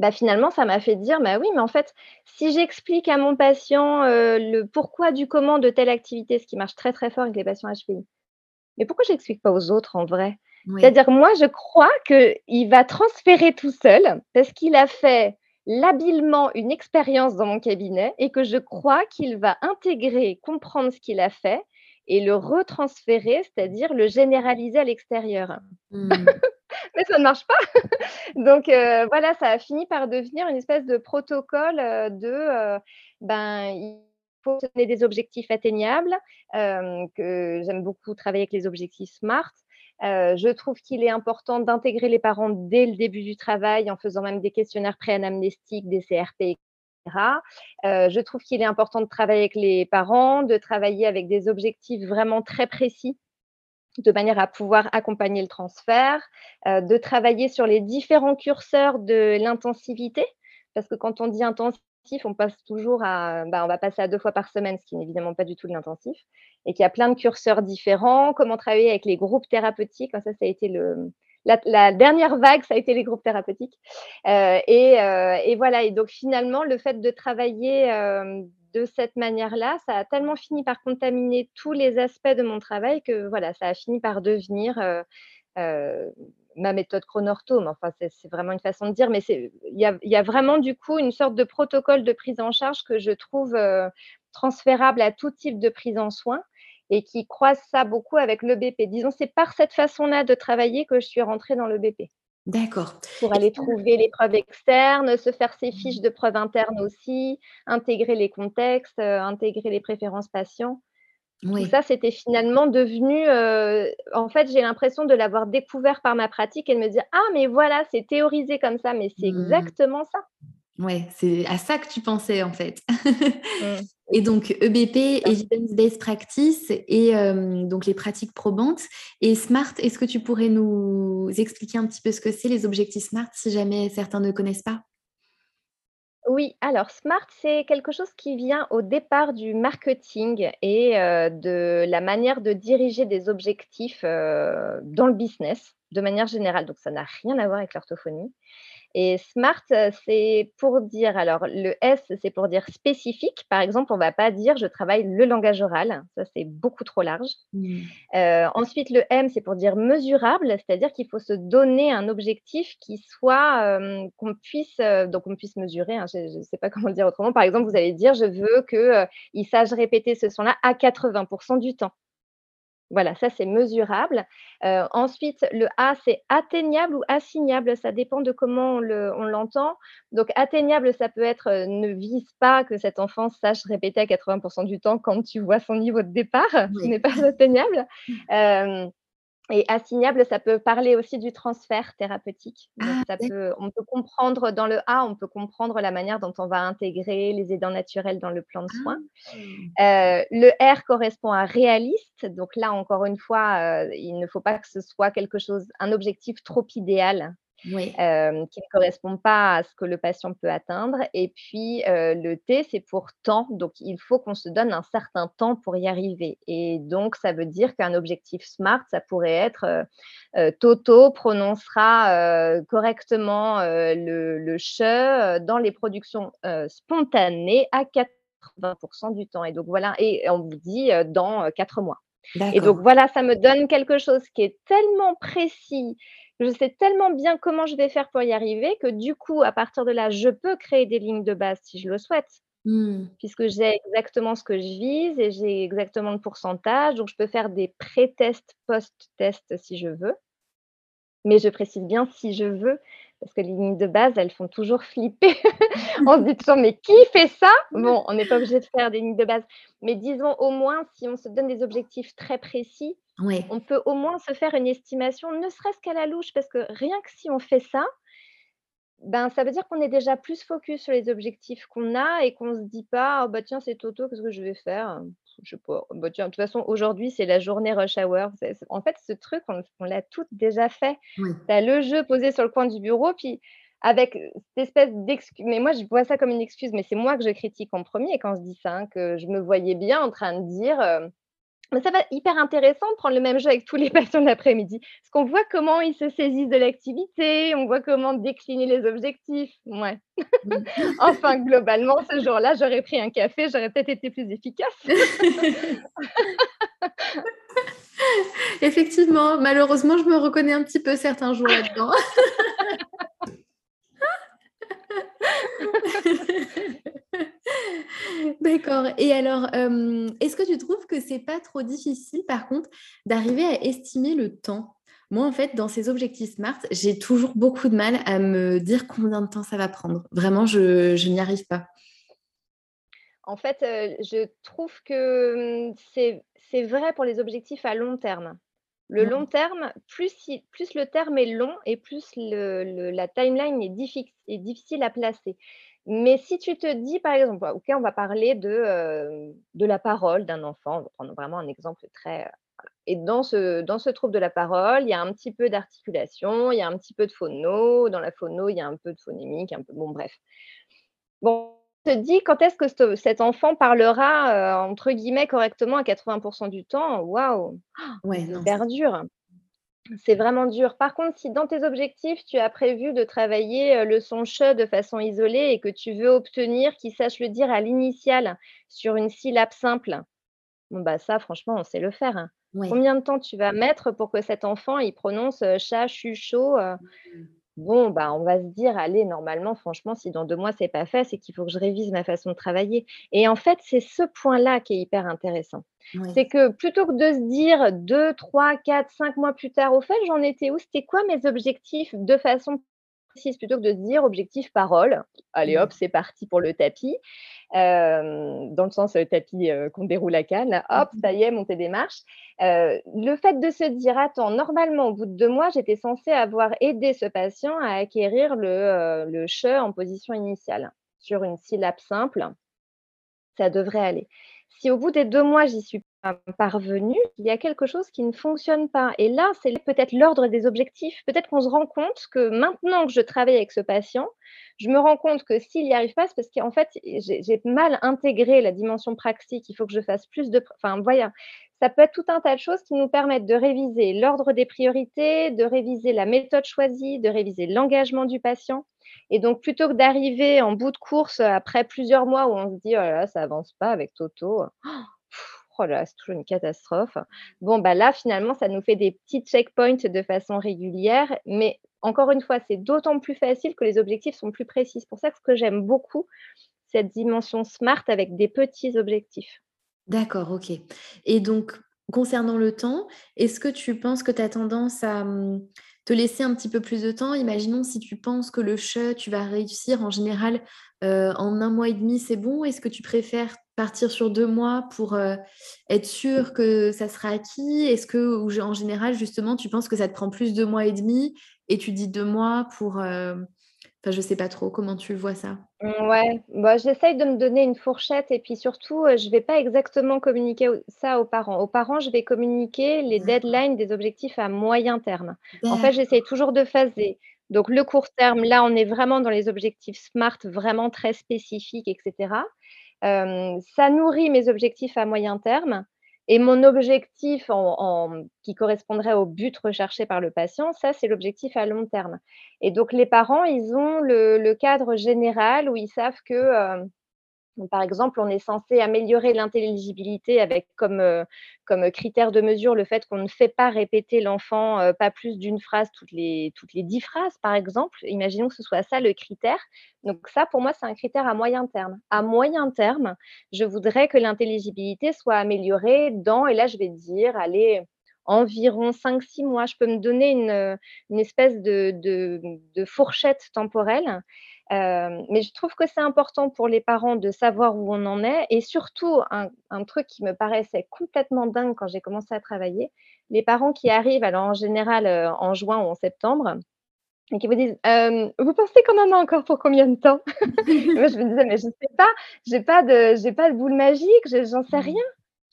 Bah, finalement, ça m'a fait dire: «Bah, oui, mais en fait, si j'explique à mon patient, heu, le pourquoi du comment de telle activité», ce qui marche très, très fort avec les patients HPI. Mais pourquoi j'explique pas aux autres en vrai? Oui. C'est-à-dire moi, je crois qu'il va transférer tout seul parce qu'il a fait labilement une expérience dans mon cabinet et que je crois qu'il va intégrer, comprendre ce qu'il a fait et le retransférer, c'est-à-dire le généraliser à l'extérieur. Mmh. Mais ça ne marche pas. Donc heu, voilà, ça a fini par devenir une espèce de protocole, heu, de, heu, ben, il faut donner des objectifs atteignables, que j'aime beaucoup travailler avec les objectifs SMART. Je trouve qu'il est important d'intégrer les parents dès le début du travail en faisant même des questionnaires pré-anamnestiques, des CRP et cetera. Heu, je trouve qu'il est important de travailler avec les parents, de travailler avec des objectifs vraiment très précis de manière à pouvoir accompagner le transfert, heu, de travailler sur les différents curseurs de l'intensivité. Parce que quand on dit intensif, on passe toujours à bah, on va passer à 2 fois par semaine, ce qui n'est évidemment pas du tout de l'intensif et qu'il y a plein de curseurs différents. Comment travailler avec les groupes thérapeutiques, ça, ça a été le la dernière vague, ça a été les groupes thérapeutiques. Heu et heu et voilà et donc finalement, le fait de travailler, de cette manière-là, ça a tellement fini par contaminer tous les aspects de mon travail que voilà, ça a fini par devenir, heu heu, ma méthode Chronortho. Mais enfin, c'est vraiment une façon de dire, mais il y a vraiment du coup une sorte de protocole de prise en charge que je trouve, heu, transférable à tout type de prise en soin et qui croise ça beaucoup avec le BP. Disons, c'est par cette façon-là de travailler que je suis rentrée dans le BP. D'accord. Pour aller trouver les preuves externes, se faire ses fiches de preuves internes aussi, intégrer les contextes, heu, intégrer les préférences patients. Tout oui. ça, c'était finalement devenu, heu, en fait, j'ai l'impression de l'avoir découvert par ma pratique et de me dire: «Ah mais voilà, c'est théorisé comme ça, mais c'est Mmh. exactement ça». Ouais, c'est à ça que tu pensais, en fait. Mmh, Et donc EBP, c'est ça. Evidence Based Practice et hem, donc les pratiques probantes et SMART, est-ce que tu pourrais nous expliquer un petit peu ce que c'est les objectifs SMART si jamais certains ne connaissent pas? Oui, alors SMART, c'est quelque chose qui vient au départ du marketing et heu, de la manière de diriger des objectifs, heu, dans le business, de manière générale. Donc ça n'a rien à voir avec l'orthophonie. Et smart, heu, c'est pour dire alors le S, c'est pour dire spécifique. Par exemple, on va pas dire: «Je travaille le langage oral», ça c'est beaucoup trop large. Mmh. Heu, ensuite le M, c'est pour dire mesurable, c'est-à-dire qu'il faut se donner un objectif qui soit, hem, qu'on puisse, donc on puisse mesurer, hein, je ne sais pas comment le dire autrement. Par exemple, vous allez dire: «Je veux que, heu, il sache répéter ce son-là à 80% du temps». Voilà, ça c'est mesurable. Heu, ensuite, le A, c'est atteignable ou assignable, ça dépend de comment on le on l'entend. Donc atteignable, ça peut être, heu, ne vise pas que cet enfant sache répéter à 80% du temps quand tu vois son niveau de départ, ce Oui. n'est pas atteignable. Hem et assignable, ça peut parler aussi du transfert thérapeutique. Donc Ah ça d'acc peut on peut comprendre dans le A, on peut comprendre la manière dont on va intégrer les aidants naturels dans le plan de soins. ah! Heu, le R correspond à réaliste, donc là encore une fois, heu, il ne faut pas que ce soit quelque chose un objectif trop idéal, Oui. qui ne correspond pas à ce que le patient peut atteindre et puis, le T, c'est pour temps, donc il faut qu'on se donne un certain temps pour y arriver et donc ça veut dire qu'un objectif SMART, ça pourrait être, Toto prononcera, correctement, le le che, dans les productions, spontanées à 80% du temps et donc voilà et on vous dit, dans, heu, 4 mois et donc voilà, ça me donne quelque chose qui est tellement précis, je sais tellement bien comment je vais faire pour y arriver que du coup, à partir de là, je peux créer des lignes de base si je le souhaite, Mmh. puisque j'ai exactement ce que je vise et j'ai exactement le pourcentage, donc je peux faire des pré-tests, post-tests si je veux. Mais je précise bien si je veux, parce que les lignes de base, elles font toujours flipper. On se dit toujours: «Mais qui fait ça?» bon, on n'est pas obligé de faire des lignes de base, mais disons au moins si on se donne des objectifs très précis, Ouais. on peut au moins se faire une estimation, ne serait-ce qu'à la louche, parce que rien que si on fait ça ben, ça veut dire qu'on est déjà plus focus sur les objectifs qu'on a et qu'on se dit pas: «Oh bah tiens, c'est Toto, qu'est-ce que je vais faire? Je sais pas, bah tiens, de toute façon, aujourd'hui, c'est la journée rush hour». En fait, ce truc, on on l'a toutes déjà fait. Oui. Tu as le jeu posé sur le coin du bureau, puis avec, cette espèce d'excu mais moi, je vois ça comme une excuse, mais c'est moi que je critique en 1er quand je dis ça, hein, que je me voyais bien en train de dire, mais ça va être hyper intéressant de prendre le même jeu avec tous les patients de l'après-midi. Parce qu'on voit comment ils se saisissent de l'activité, on voit comment décliner les objectifs. Mouais. Mmh. Enfin, globalement, ce jour-là, j'aurais pris un café, j'aurais peut-être été plus efficace. Effectivement, malheureusement, je me reconnais un petit peu certains jours là-dedans. D'accord et alors, hem, est-ce que tu trouves que c'est pas trop difficile, par contre, d'arriver à estimer le temps? Moi, en fait, dans ces objectifs SMART, j'ai toujours beaucoup de mal à me dire combien de temps ça va prendre. Vraiment, je n'y arrive pas. En fait, heu, je trouve que, c'est c'est vrai pour les objectifs à long terme. Le long terme, plus il plus le terme est long et plus le le la timeline est diffic est difficile à placer. Mais si tu te dis, par exemple, OK, on va parler de, de la parole d'un enfant, on va prendre vraiment un exemple très, voilà et dans ce dans ce trouble de la parole, il y a un petit peu d'articulation, il y a un petit peu de phono, dans la phono, il y a un peu de phonémique, un peu bon bref. Bon, on te dit quand est-ce que ce cet enfant parlera, heu, entre guillemets «correctement» à 80% du temps, waouh! Ouais, C'est hyper dur. C'est vraiment dur. Par contre, si dans tes objectifs, tu as prévu de travailler, heu, le son che de façon isolée et que tu veux obtenir qu'il sache le dire à l'initiale sur une syllabe simple, bon bah, ça franchement, on sait le faire, hein. Ouais. Combien de temps tu vas mettre pour que cet enfant, il prononce, heu, cha, chu? Mmh. Bon, bah, on va se dire: «Allez, normalement, franchement, si dans 2 mois c'est pas fait, c'est qu'il faut que je révise ma façon de travailler» et en fait, c'est ce point-là qui est hyper intéressant. C'est que plutôt que de se dire 2-3-4-5 mois plus tard: «Au fait, j'en étais où? C'était quoi mes objectifs?» de façon plutôt que de dire: «Objectif parole». Allez Ouais. hop, c'est parti pour le tapis. Dans le sens, heu, tapis, heu, qu'on déroule à Cannes Mmh hop, mh. ça y est, montée des marches. Le fait de se dire: «Attends, normalement, au bout de 2 mois, j'étais censée avoir aidé ce patient à acquérir le, heu, le che en position initiale, sur une syllabe simple, ça devrait aller». Si au bout des 2 mois, j'y suis pas parvenue, il y a quelque chose qui ne fonctionne pas et là, c'est peut-être l'ordre des objectifs. Peut-être qu'on se rend compte que maintenant que je travaille avec ce patient, je me rends compte que s'il y arrive pas, c'est parce qu'en fait, j'ai mal intégré la dimension praxique. Il faut que je fasse plus de enfin, voyez, ça peut être tout un tas de choses qui nous permettent de réviser l'ordre des priorités, de réviser la méthode choisie, de réviser l'engagement du patient et donc plutôt que d'arriver en bout de course, après plusieurs mois où on se dit: «Oh là là, ça avance pas avec Toto, oh là, c'est toujours une catastrophe». Bon, bah, là, finalement, ça nous fait des petits checkpoints de façon régulière, mais encore une fois, c'est d'autant plus facile que les objectifs sont plus précis. C'est pour ça que que j'aime beaucoup, cette dimension SMART avec des petits objectifs. D'accord, OK et donc concernant le temps, est-ce que tu penses que tu as tendance à mmh, te laisser un petit peu plus de temps? Imaginons si tu penses que le chat, tu vas réussir en général euh, en un mois et demi, c'est bon? Est-ce que tu préfères partir sur deux mois pour euh, être sûr que ça sera acquis? Est-ce que, ou, en général, justement, tu penses que ça te prend plus de mois et demi et tu dis deux mois pour... Euh, enfin, je sais pas trop, comment tu vois ça? Ouais, bah, j'essaye de me donner une fourchette et puis surtout, je ne vais pas exactement communiquer ça aux parents. Aux parents, je vais communiquer les deadlines des objectifs à moyen terme. En fait, j'essaye toujours de phaser. Donc le court terme, là, on est vraiment dans les objectifs SMART, vraiment très spécifiques etc. ça nourrit mes objectifs à moyen terme et mon objectif qui correspondrait au but recherché par le patient, ça, c'est l'objectif à long terme. Et donc, les parents, ils ont le, cadre général où ils savent que, par exemple, on est censé améliorer l'intelligibilité avec comme, euh, comme critère de mesure le fait qu'on ne fait pas répéter l'enfant euh, pas plus d'une phrase toutes les, dix phrases, par exemple. Imaginons que ce soit ça le critère. Donc ça, pour moi, c'est un critère à moyen terme. À moyen terme, je voudrais que l'intelligibilité soit améliorée dans, et là, je vais dire, allez, environ 5-6 mois. Je peux me donner une, espèce de fourchette temporelle mais je trouve que c'est important pour les parents de savoir où on en est et surtout un, truc qui me paraissait complètement dingue quand j'ai commencé à travailler, les parents qui arrivent, alors en général en juin ou en septembre, et qui vous disent Vous pensez qu'on en a encore pour combien de temps? Moi, je me disais Mais je ne sais pas, je n'ai pas, de, pas de boule magique, j'en sais rien.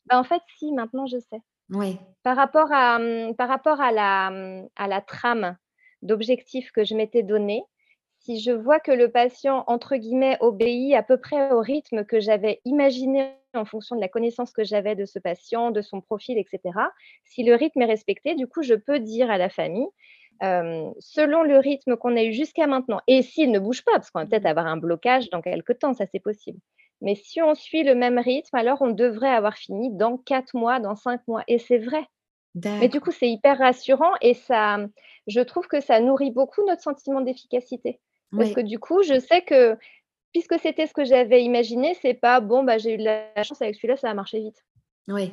Ben, en fait, si, maintenant je sais. Oui. Par rapport à, par rapport à, la, à la trame d'objectifs que je m'étais donnée, si je vois que le patient, entre guillemets, obéit à peu près au rythme que j'avais imaginé en fonction de la connaissance que j'avais de ce patient, de son profil, etc., si le rythme est respecté, du coup, je peux dire à la famille, selon le rythme qu'on a eu jusqu'à maintenant, et s'il ne bouge pas, parce qu'on va peut-être avoir un blocage dans quelques temps, ça c'est possible. Mais si on suit le même rythme, alors on devrait avoir fini dans quatre mois, dans cinq mois. Et c'est vrai. Mais du coup, c'est hyper rassurant et ça, je trouve que ça nourrit beaucoup notre sentiment d'efficacité. Parce que du coup, je sais que puisque c'était ce que j'avais imaginé, c'est pas bon, bah, j'ai eu de la chance avec celui-là, ça a marché vite. Oui.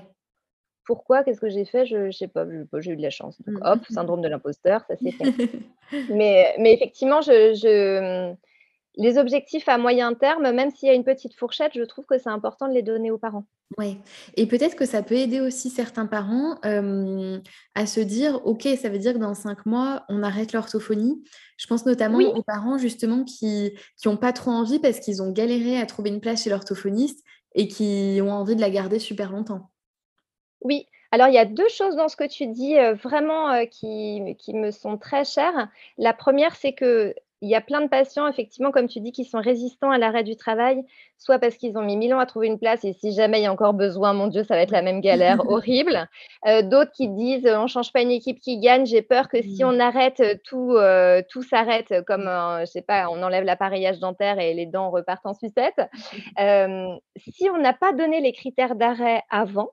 Pourquoi? Qu'est-ce que j'ai fait? Je ne sais pas, j'ai eu de la chance. Donc, mmh. hop, syndrome de l'imposteur, ça s'est fait. mais, mais effectivement, je, je, les objectifs à moyen terme, même s'il y a une petite fourchette, je trouve que c'est important de les donner aux parents. Oui, et peut-être que ça peut aider aussi certains parents à se dire, OK, ça veut dire que dans cinq mois, on arrête l'orthophonie. Je pense notamment aux parents justement qui n'ont pas trop envie parce qu'ils ont galéré à trouver une place chez l'orthophoniste et qui ont envie de la garder super longtemps. Oui, alors, il y a deux choses dans ce que tu dis vraiment qui, qui, me sont très chères. La première, c'est que il y a plein de patients, effectivement, comme tu dis, qui sont résistants à l'arrêt du travail, soit parce qu'ils ont mis mille ans à trouver une place et si jamais il y a encore besoin, mon Dieu, ça va être la même galère horrible. Euh, d'autres qui disent on ne change pas une équipe qui gagne, j'ai peur que si mmh. on arrête, tout, euh, tout s'arrête comme, je sais pas, on enlève l'appareillage dentaire et les dents repartent en sucette. Euh, si on n'a pas donné les critères d'arrêt avant,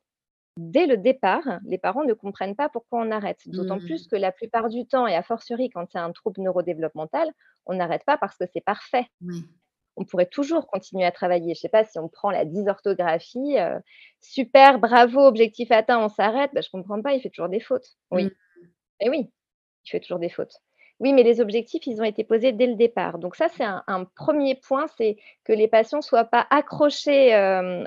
dès le départ, les parents ne comprennent pas pourquoi on arrête. D'autant mmh. plus que la plupart du temps, et a fortiori quand c'est un trouble neurodéveloppemental, on n'arrête pas parce que c'est parfait. On pourrait toujours continuer à travailler. Je ne sais pas si on prend la dysorthographie, euh, super, bravo, objectif atteint, on s'arrête. Bah, je ne comprends pas, il fait toujours des fautes. Oui. Mmh. Et oui, il fait toujours des fautes. Oui, mais les objectifs, ils ont été posés dès le départ. Donc ça, c'est un, premier point, c'est que les patients ne soient pas accrochés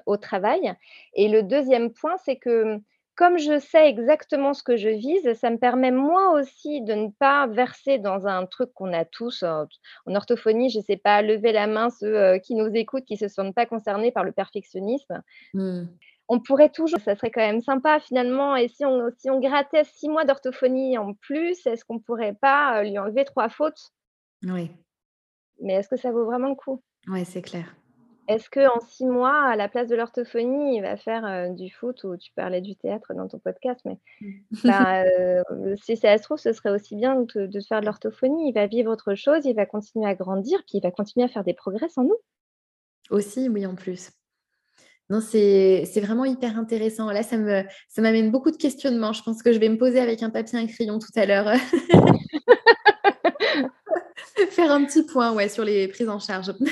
au travail. Et le deuxième point, c'est que comme je sais exactement ce que je vise, ça me permet moi aussi de ne pas verser dans un truc qu'on a tous en orthophonie, je ne sais pas, lever la main ceux qui nous écoutent, qui ne se sentent pas concernés par le perfectionnisme. Mmh on pourrait toujours, ça serait quand même sympa finalement, et si on, si on grattait six mois d'orthophonie en plus, est-ce qu'on ne pourrait pas lui enlever trois fautes? Oui. Mais est-ce que ça vaut vraiment le coup? Oui, c'est clair. Est-ce qu'en six mois, à la place de l'orthophonie, il va faire du foot ou tu parlais du théâtre dans ton podcast, mais mmh. bah, si ça se trouve, ce serait aussi bien de, de faire de l'orthophonie. Il va vivre autre chose, il va continuer à grandir, puis il va continuer à faire des progrès sans nous. Aussi, oui, en plus. Non, c'est vraiment hyper intéressant. Là, ça m'amène beaucoup de questionnements. Je pense que je vais me poser avec un papier et un crayon tout à l'heure. Faire un petit point sur les prises en charge.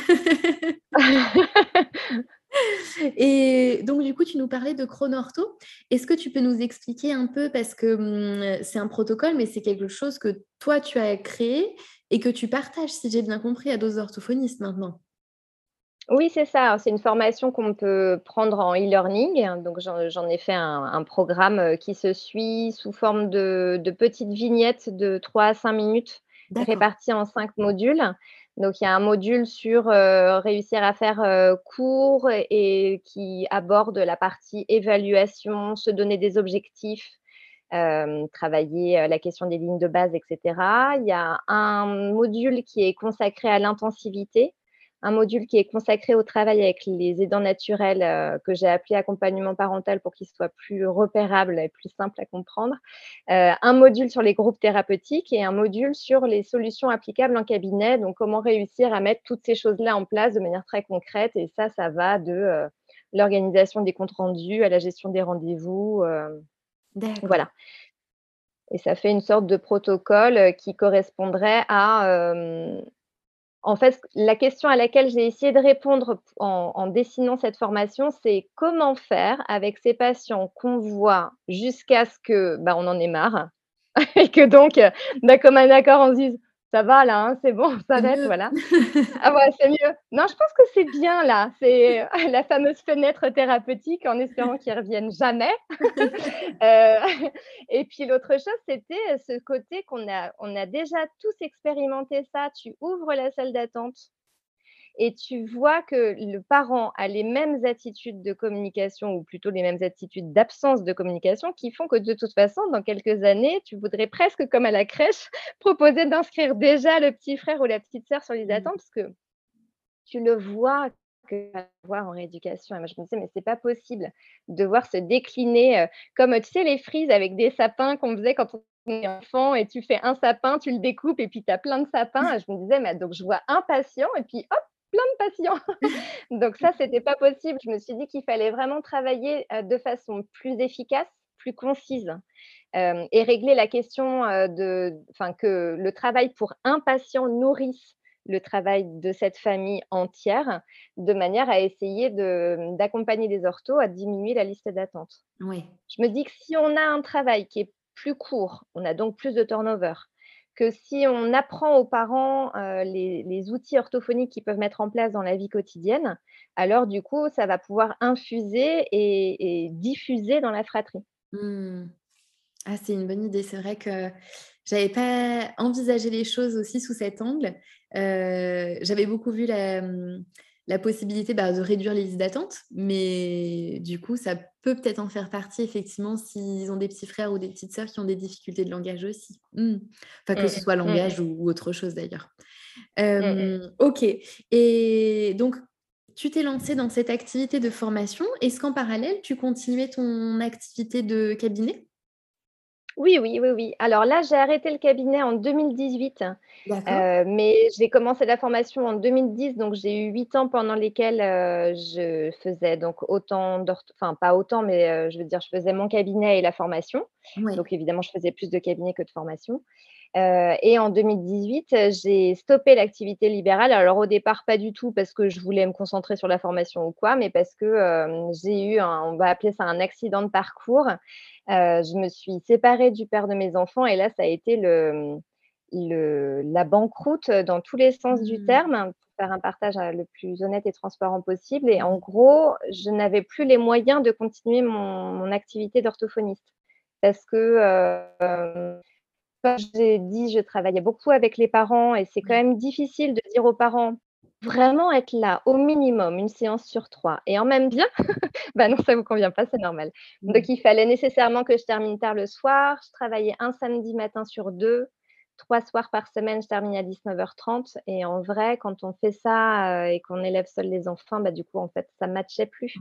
Et donc, du coup, tu nous parlais de chronortho. Est-ce que tu peux nous expliquer un peu, parce que hum, c'est un protocole, mais c'est quelque chose que toi, tu as créé et que tu partages, si j'ai bien compris, à d'autres orthophonistes maintenant? Oui, c'est ça. C'est une formation qu'on peut prendre en e-learning. Donc, j'en ai fait un, programme qui se suit sous forme de, petites vignettes de 3 à 5 minutes réparties en 5 modules. Donc, il y a un module sur euh, réussir à faire euh, court et, qui aborde la partie évaluation, se donner des objectifs, travailler la question des lignes de base, etc. Il y a un module qui est consacré à l'intensivité un module qui est consacré au travail avec les aidants naturels euh, que j'ai appelé accompagnement parental pour qu'il soit plus repérable et plus simple à comprendre, euh, un module sur les groupes thérapeutiques et un module sur les solutions applicables en cabinet, donc comment réussir à mettre toutes ces choses-là en place de manière très concrète et ça, ça va de euh, l'organisation des comptes rendus à la gestion des rendez-vous. voilà. Et ça fait une sorte de protocole qui correspondrait à en fait, la question à laquelle j'ai essayé de répondre en, dessinant cette formation, c'est comment faire avec ces patients qu'on voit jusqu'à ce que bah, en ait marre et que donc, bah, comme un accord, on se dise ça va là, hein, c'est bon, on s'arrête, voilà. Ah ouais, c'est mieux. Non, je pense que c'est bien là. C'est euh, la fameuse fenêtre thérapeutique en espérant qu'ils reviennent jamais. Euh, et puis l'autre chose, c'était ce côté qu'on a, on a déjà tous expérimenté ça. Tu ouvres la salle d'attente et tu vois que le parent a les mêmes attitudes de communication ou plutôt les mêmes attitudes d'absence de communication qui font que de toute façon, dans quelques années, tu voudrais presque comme à la crèche proposer d'inscrire déjà le petit frère ou la petite sœur sur les mmh. attentes parce que tu le vois que voir en rééducation. Et moi, je me disais, mais c'est pas possible de voir se décliner euh, comme, tu sais, les frises avec des sapins qu'on faisait quand on est enfant et tu fais un sapin, tu le découpes et puis tu as plein de sapins. je me disais, mais donc je vois un patient et puis hop, plein de patients. Donc ça, c'était pas possible. Je me suis dit qu'il fallait vraiment travailler euh, de façon plus efficace, plus concise. Euh, et régler la question euh, de, enfin, que le travail pour un patient nourrisse le travail de cette famille entière, de manière à essayer d'accompagner des orthos à diminuer la liste d'attente. Oui. Je me dis que si on a un travail qui est plus court, on a donc plus de turnover, que si on apprend aux parents les, outils orthophoniques qu'ils peuvent mettre en place dans la vie quotidienne, alors du coup, ça va pouvoir infuser et, diffuser dans la fratrie. Mmh. Ah, c'est une bonne idée. C'est vrai que j'avais pas envisagé les choses aussi sous cet angle. j'avais beaucoup vu la, mmh, la possibilité bah, de réduire les listes d'attente, mais du coup, ça peut peut-être en faire partie, effectivement, s'ils ont des petits frères ou des petites sœurs qui ont des difficultés de langage aussi. Mmh. Enfin, que ce mmh. soit mmh. langage ou, autre chose d'ailleurs. ok. Et donc, tu t'es lancé dans cette activité de formation. Est-ce qu'en parallèle, tu continuais ton activité de cabinet? Oui, oui, oui, oui. Alors là, j'ai arrêté le cabinet en 2018, euh, mais j'ai commencé la formation en 2010, donc j'ai eu huit ans pendant lesquels euh, je faisais donc autant enfin pas autant, mais euh, je veux dire, je faisais mon cabinet et la formation. Donc évidemment, je faisais plus de cabinet que de formation. Et en 2018, j'ai stoppé l'activité libérale. Alors au départ, pas du tout parce que je voulais me concentrer sur la formation ou quoi, mais parce que j'ai eu, on va appeler ça un accident de parcours. je me suis séparée du père de mes enfants et là, ça a été le, le la banqueroute dans tous les sens du mmh. terme pour faire un partage le plus honnête et transparent possible. Et en gros, je n'avais plus les moyens de continuer mon, mon activité d'orthophoniste parce que comme j'ai dit, je travaillais beaucoup avec les parents et c'est quand même difficile de dire aux parents vraiment être là au minimum une séance sur trois et en même bien, bah non, ça ne vous convient pas, c'est normal. Donc il fallait nécessairement que je termine tard le soir. Je travaillais un samedi matin sur deux trois soirs par semaine, je termine à 19h30. Et en vrai, quand on fait ça euh, et qu'on élève seul les enfants, bah, du coup, en fait, ça ne matchait plus.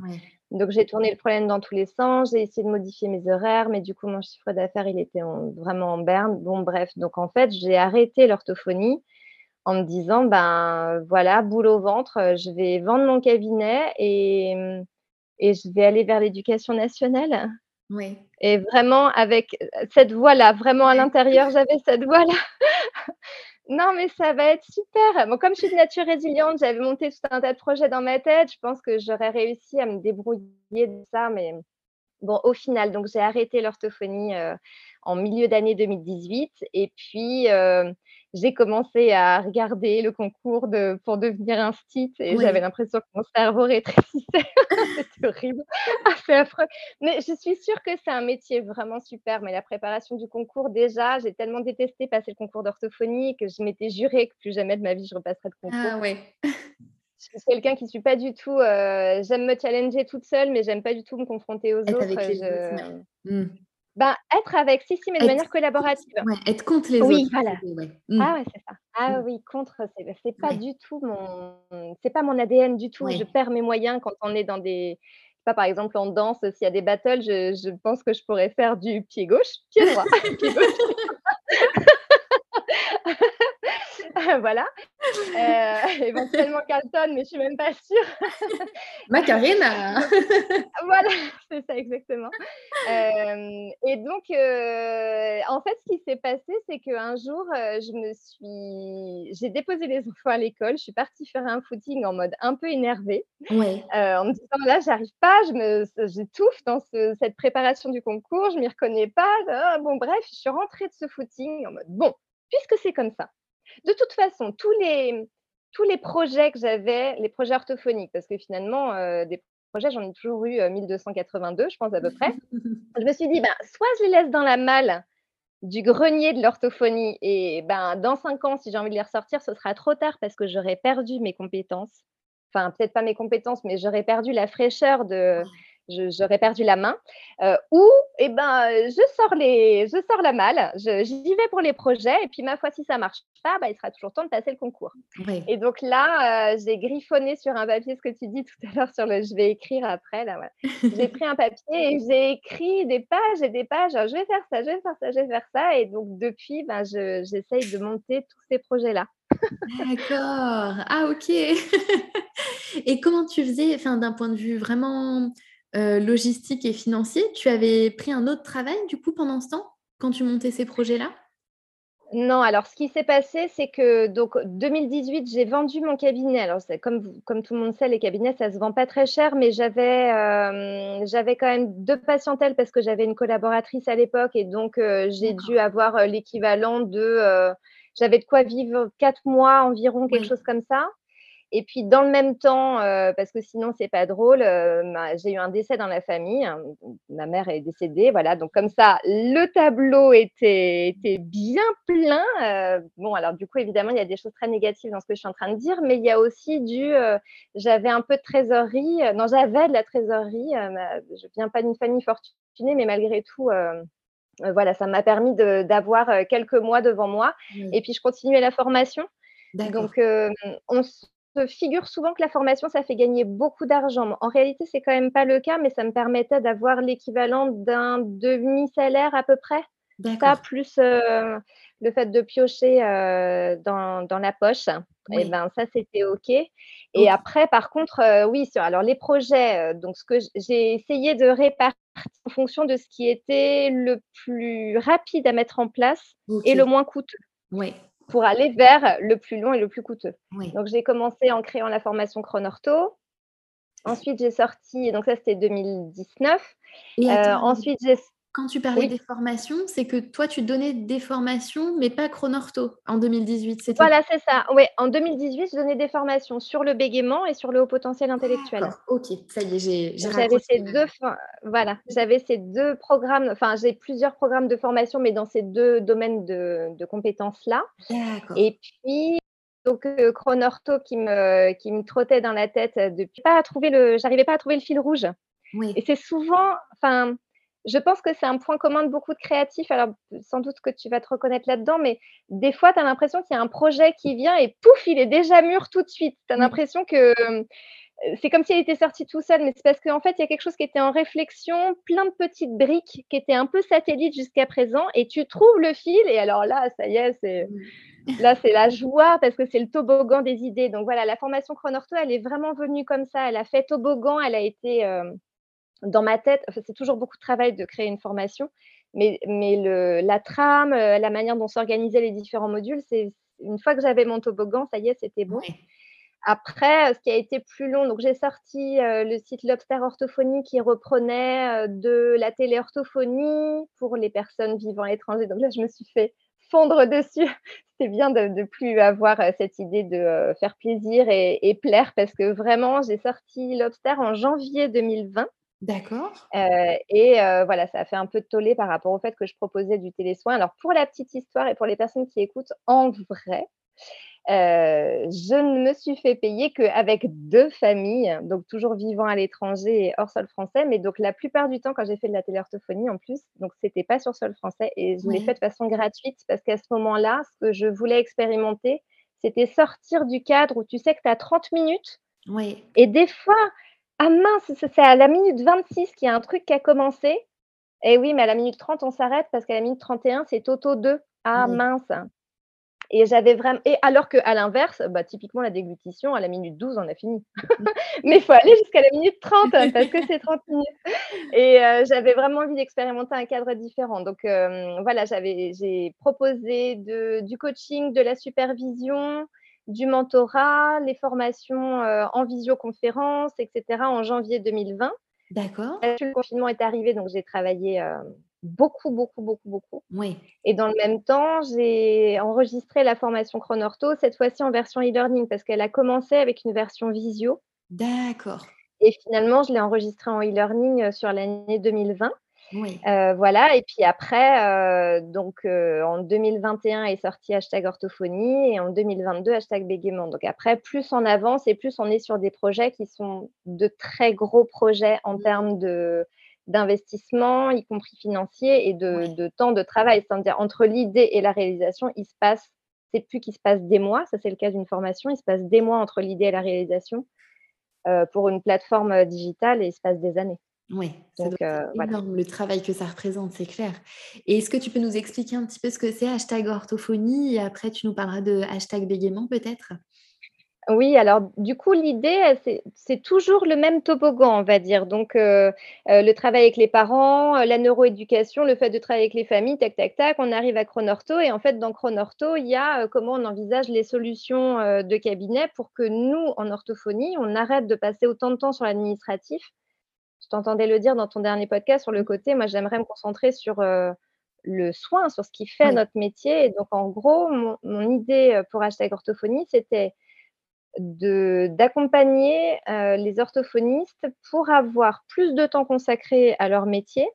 Donc, j'ai tourné le problème dans tous les sens. J'ai essayé de modifier mes horaires, mais du coup, mon chiffre d'affaires, il était vraiment en berne. Bon, bref. Donc, en fait, j'ai arrêté l'orthophonie en me disant, ben voilà, boule au ventre, euh, je vais vendre mon cabinet et, et je vais aller vers l'éducation nationale. Oui. Et vraiment avec cette voix-là, vraiment à l'intérieur, j'avais cette voix-là. Non, mais ça va être super. Bon, comme je suis de nature résiliente, j'avais monté tout un tas de projets dans ma tête. Je pense que j'aurais réussi à me débrouiller de ça, mais bon, au final, donc j'ai arrêté l'orthophonie euh, en milieu d'année 2018 et puis euh, j'ai commencé à regarder le concours de, pour devenir un stit et j'avais l'impression que mon cerveau rétrécissait. C'était horrible, assez affreux. Mais je suis sûre que c'est un métier vraiment super. Mais la préparation du concours, déjà, j'ai tellement détesté passer le concours d'orthophonie que je m'étais juré que plus jamais de ma vie je repasserais le concours. Ah ouais. je suis quelqu'un qui ne suis pas du tout. Euh, j'aime me challenger toute seule, mais j'aime pas du tout me confronter aux autres. Mmh. Ben, être avec, si, si, mais de manière collaborative. Ouais, être contre les oui, autres. Voilà. Mmh. Ah ouais, c'est ça. Ah mmh. oui, contre, c'est, c'est pas du tout mon, c'est pas mon ADN du tout. Je perds mes moyens quand on est dans des, pas par exemple en danse, s'il y a des battles, je, je, pense que je pourrais faire du pied gauche, pied droit, pied gauche. voilà. Euh, éventuellement Carlton, mais je suis même pas sûre. Macarena. voilà, c'est ça exactement. Euh, et donc, euh, en fait, ce qui s'est passé, c'est qu'un jour, je me suis, j'ai déposé les enfants à l'école. Je suis partie faire un footing en mode un peu énervée, ouais. en me disant là, j'arrive pas, je me, j'étouffe dans cette préparation du concours, je m'y reconnais pas. Ah, bon, bref, je suis rentrée de ce footing en mode bon, puisque c'est comme ça de toute façon, tous les, tous les projets que j'avais, les projets orthophoniques, parce que finalement, euh, des projets, j'en ai toujours eu 1282, euh, je pense à peu près. je me suis dit, ben, soit je les laisse dans la malle du grenier de l'orthophonie et ben, dans cinq ans, si j'ai envie de les ressortir, ce sera trop tard parce que j'aurais perdu mes compétences. Enfin, peut-être pas mes compétences, mais j'aurais perdu la fraîcheur de, j'aurais perdu la main. Euh, ou, eh ben, je sors, les, je sors la malle, j'y vais pour les projets, et puis ma foi, si ça marche pas, bah, il sera toujours temps de passer le concours. Et donc là, euh, j'ai griffonné sur un papier ce que tu dis tout à l'heure sur le je vais écrire après. Là, j'ai pris un papier et j'ai écrit des pages et des pages. je vais faire ça, je vais faire ça, je vais faire ça. Et donc depuis, ben, j'essaye de monter tous ces projets-là. D'accord. Ah, ok. et comment tu faisais, enfin, d'un point de vue vraiment euh, logistique et financier. Tu avais pris un autre travail du coup pendant ce temps quand tu montais ces projets-là? Non, alors ce qui s'est passé, c'est que donc 2018, j'ai vendu mon cabinet. Alors comme, comme tout le monde sait, les cabinets, ça se vend pas très cher, mais j'avais euh, j'avais quand même deux patientèles parce que j'avais une collaboratrice à l'époque et donc euh, j'ai dû avoir l'équivalent de j'avais de quoi vivre quatre mois environ, quelque chose comme ça. Et puis dans le même temps, euh, parce que sinon c'est pas drôle, euh, j'ai eu un décès dans la famille. Hein, ma mère est décédée, voilà. Donc comme ça, le tableau était, était bien plein. Euh, bon, alors du coup évidemment il y a des choses très négatives dans ce que je suis en train de dire, mais il y a aussi du, j'avais un peu de trésorerie. non, j'avais de la trésorerie. je viens pas d'une famille fortunée, mais malgré tout. voilà, ça m'a permis d'avoir quelques mois devant moi. Et puis, je continuais la formation. Donc, on, figure souvent que la formation, ça fait gagner beaucoup d'argent. En réalité, c'est quand même pas le cas, mais ça me permettait d'avoir l'équivalent d'un demi-salaire à peu près. Ça, plus euh, le fait de piocher euh, dans, dans, la poche, et eh ben, ça, c'était OK. Et après, par contre, euh, oui, sur, alors les projets, donc ce que j'ai essayé de répartir en fonction de ce qui était le plus rapide à mettre en place et le moins coûteux. Oui pour aller vers le plus long et le plus coûteux. Donc, j'ai commencé en créant la formation Chronorto. Ensuite, j'ai sorti, donc ça c'était 2019. Et euh, ensuite, j'ai quand tu parlais des formations, c'est que toi, tu donnais des formations, mais pas chronorto en 2018. Voilà, c'est ça. Oui, en 2018, je donnais des formations sur le bégaiement et sur le haut potentiel intellectuel. Ok, ça y est, j'ai J'avais ces deux, voilà, j'avais ces deux programmes. Enfin, j'ai plusieurs programmes de formation, mais dans ces deux domaines de, compétences-là. Et puis, donc euh, chronorto qui me, qui me trottait dans la tête depuis pas à trouver le, j'arrivais pas à trouver le fil rouge. Oui. Et c'est souvent, enfin je pense que c'est un point commun de beaucoup de créatifs. Alors, sans doute que tu vas te reconnaître là-dedans, mais des fois, tu as l'impression qu'il y a un projet qui vient et pouf, il est déjà mûr tout de suite. Tu as l'impression que euh, c'est comme s'il était sorti tout seul, mais c'est parce qu'en fait, il y a quelque chose qui était en réflexion, plein de petites briques qui étaient un peu satellites jusqu'à présent, et tu trouves le fil, et alors là, ça y est, c'est. Là, c'est la joie parce que c'est le toboggan des idées. Donc voilà, la formation Chronorto, elle est vraiment venue comme ça. Elle a fait toboggan, elle a été euh, dans ma tête, c'est toujours beaucoup de travail de créer une formation, mais, mais le, la trame, euh, la manière dont s'organisaient les différents modules, c'est une fois que j'avais mon toboggan, ça y est, c'était bon. Après, ce qui a été plus long, donc j'ai sorti le site Lobster Orthophonie qui reprenait de la téléorthophonie pour les personnes vivant à l'étranger. Donc là, je me suis fait fondre dessus. C'était bien de ne plus avoir cette idée de faire plaisir et, et, plaire parce que vraiment, j'ai sorti Lobster en janvier 2020. D'accord. et voilà, ça a fait un peu de tollé par rapport au fait que je proposais du télésoin. Alors, pour la petite histoire et pour les personnes qui écoutent en vrai, je ne me suis fait payer qu'avec deux familles, donc toujours vivant à l'étranger et hors sol français. Mais donc la plupart du temps, quand j'ai fait de la téléorthophonie en plus, donc c'était pas sur sol français et je l'ai fait de façon gratuite parce qu'à ce moment-là, ce que je voulais expérimenter, c'était sortir du cadre où tu sais que tu as 30 minutes. Oui. Et des fois, ah mince, c'est à la minute 26 qu'il y a un truc qui a commencé. Et oui, mais à la minute 30, on s'arrête parce qu'à la minute 31, c'est Toto 2. Ah mince. Et j'avais vraiment. Et alors qu'à l'inverse, bah, typiquement la déglutition, à la minute 12, on a fini. Mais il faut aller jusqu'à la minute 30 parce que c'est 30 minutes. Et euh, j'avais vraiment envie d'expérimenter un cadre différent. Donc euh, voilà, j'avais, j'ai proposé de, du coaching, de la supervision, du mentorat, les formations euh, en visioconférence, etc. en janvier 2020. D'accord. Le confinement est arrivé, donc j'ai travaillé beaucoup, beaucoup, beaucoup, beaucoup. Oui. Et dans le même temps, j'ai enregistré la formation Chronorto, cette fois-ci en version e-learning, parce qu'elle a commencé avec une version visio. D'accord. Et finalement, je l'ai enregistrée en e-learning euh, sur l'année 2020. Oui. Euh, voilà, et puis après, euh, donc en 2021 est sorti hashtag orthophonie et en 2022 hashtag bégaiement. Donc après, plus on avance et plus on est sur des projets qui sont de très gros projets en termes de, d'investissement, y compris financier, et de, temps de travail. C'est-à-dire entre l'idée et la réalisation, il se passe, c'est plus qu'il se passe des mois, ça c'est le cas d'une formation, il se passe des mois entre l'idée et la réalisation. Euh, pour une plateforme euh, digitale et il se passe des années. Oui, c'est euh, énorme le travail que ça représente, c'est clair. Et est-ce que tu peux nous expliquer un petit peu ce que c'est hashtag orthophonie? Et après tu nous parleras de hashtag bégaiement peut-être? Oui, alors du coup, l'idée, c'est toujours le même toboggan, on va dire. Donc, euh, euh, le travail avec les parents, euh, la neuroéducation, le fait de travailler avec les familles, tac, tac, tac, on arrive à Chronorto. Et en fait, dans Chronorto, il y a comment on envisage les solutions de cabinet pour que nous, en orthophonie, on arrête de passer autant de temps sur l'administratif. T'entendais le dire dans ton dernier podcast sur le côté, moi, j'aimerais me concentrer sur le soin, sur ce qui fait notre métier. Et donc, en gros, mon, mon idée pour hashtag orthophonie, c'était d'accompagner euh, les orthophonistes pour avoir plus de temps consacré à leur métier,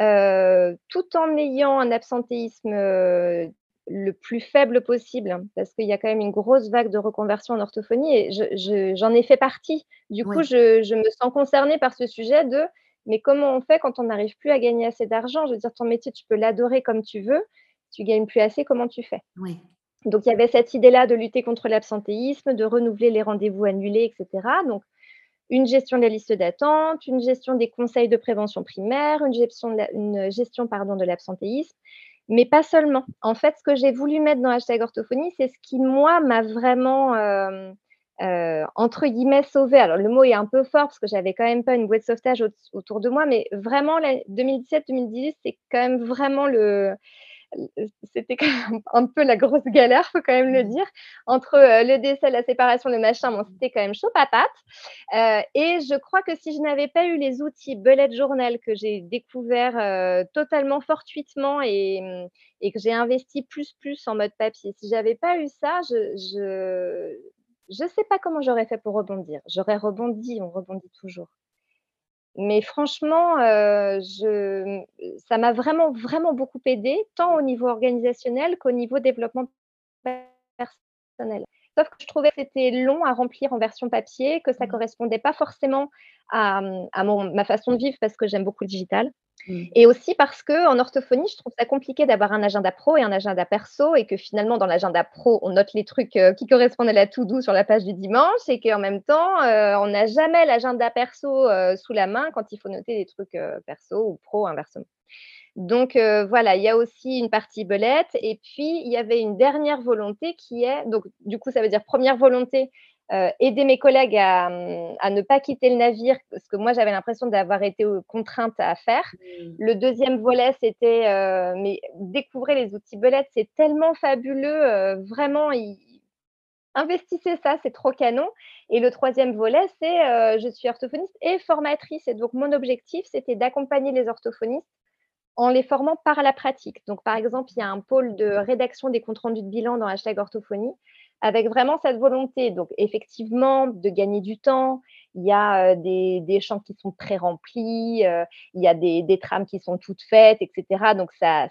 euh, tout en ayant un absentéisme euh, le plus faible possible, hein, parce qu'il y a quand même une grosse vague de reconversion en orthophonie et j'en ai fait partie. Du coup, je, je, me sens concernée par ce sujet de mais comment on fait quand on n'arrive plus à gagner assez d'argent? Je veux dire, ton métier, tu peux l'adorer comme tu veux, tu gagnes plus assez, comment tu fais? Oui. Donc, il y avait cette idée-là de lutter contre l'absentéisme, de renouveler les rendez-vous annulés, etc. Donc, une gestion de la liste d'attente, une gestion des conseils de prévention primaire, une gestion, de une gestion pardon, de l'absentéisme, mais pas seulement. En fait, ce que j'ai voulu mettre dans hashtag orthophonie, c'est ce qui, moi, m'a vraiment, euh, euh, entre guillemets, sauvé. Alors, le mot est un peu fort parce que j'avais quand même pas une boîte de sauvetage autour de moi, mais vraiment, 2017-2018, c'est quand même vraiment le, c'était quand même un peu la grosse galère, faut quand même le mmh. dire. Entre le décès, la séparation, le machin, bon, c'était quand même chaud patate. Euh, et je crois que si je n'avais pas eu les outils bullet journal que j'ai découvert euh, totalement fortuitement et, mmh, et que j'ai investi plus plus en mode papier, si j'avais pas eu ça, je, je je sais pas comment j'aurais fait pour rebondir. J'aurais rebondi, on rebondit toujours. Mais franchement, je ça m'a vraiment, vraiment beaucoup aidé, tant au niveau organisationnel qu'au niveau développement personnel. Sauf que je trouvais que c'était long à remplir en version papier, que ça ne mmh. correspondait pas forcément à, mmh, ma façon de vivre parce que j'aime beaucoup le digital. Mmh. Et aussi parce qu'en orthophonie, je trouve ça compliqué d'avoir un agenda pro et un agenda perso et que finalement, dans l'agenda pro, on note les trucs qui correspondent à la to-do sur la page du dimanche et qu'en même temps, on n'a jamais l'agenda perso sous la main quand il faut noter des trucs perso ou pro inversement. Donc voilà, il y a aussi une partie belette. Et puis, il y avait une dernière volonté qui est, donc du coup, ça veut dire première volonté, aider mes collègues à, à, ne pas quitter le navire, parce que moi j'avais l'impression d'avoir été contrainte à faire. Mmh. Le deuxième volet, c'était mais découvrir les outils Belette, c'est tellement fabuleux, vraiment, investissez ça, c'est trop canon. Et le troisième volet, c'est je suis orthophoniste et formatrice. Et donc, mon objectif, c'était d'accompagner les orthophonistes en les formant par la pratique. Donc, par exemple, il y a un pôle de rédaction des comptes rendus de bilan dans hashtag orthophonie avec vraiment cette volonté, donc effectivement, de gagner du temps. Il y a des, des champs qui sont très remplis, il y a des, trames qui sont toutes faites, etc. Donc, ça,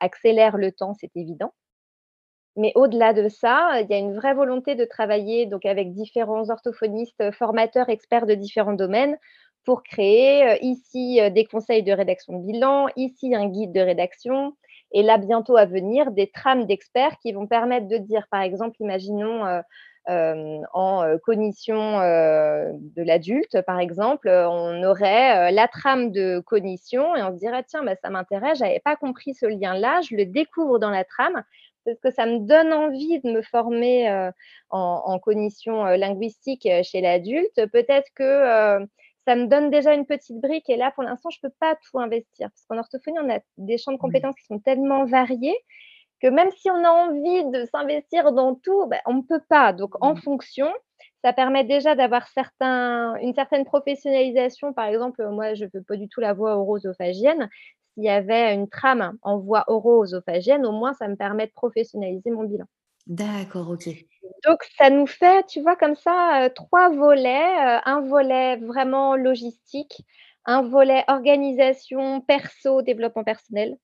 accélère le temps, c'est évident. Mais au-delà de ça, il y a une vraie volonté de travailler donc avec différents orthophonistes, formateurs, experts de différents domaines pour créer ici des conseils de rédaction de bilan, ici un guide de rédaction, et là bientôt à venir des trames d'experts qui vont permettre de dire, par exemple, imaginons en cognition de l'adulte, par exemple, on aurait la trame de cognition et on se dirait, tiens, bah, ça m'intéresse, je n'avais pas compris ce lien-là, je le découvre dans la trame parce que ça me donne envie de me former en, cognition linguistique chez l'adulte. Peut-être que ça me donne déjà une petite brique et là, pour l'instant, je ne peux pas tout investir parce qu'en orthophonie, on a des champs de compétences qui sont tellement variés que même si on a envie de s'investir dans tout, ben, on ne peut pas. Donc, en mmh. fonction, ça permet déjà d'avoir une certaine professionnalisation. Par exemple, moi, je ne veux pas du tout la voix orosophagienne s'il y avait une trame en voie oro-œsophagienne, au moins ça me permet de professionnaliser mon bilan. D'accord, ok. Donc ça nous fait, tu vois, comme ça, euh, trois volets. Euh, un volet vraiment logistique, un volet organisation, perso, développement personnel,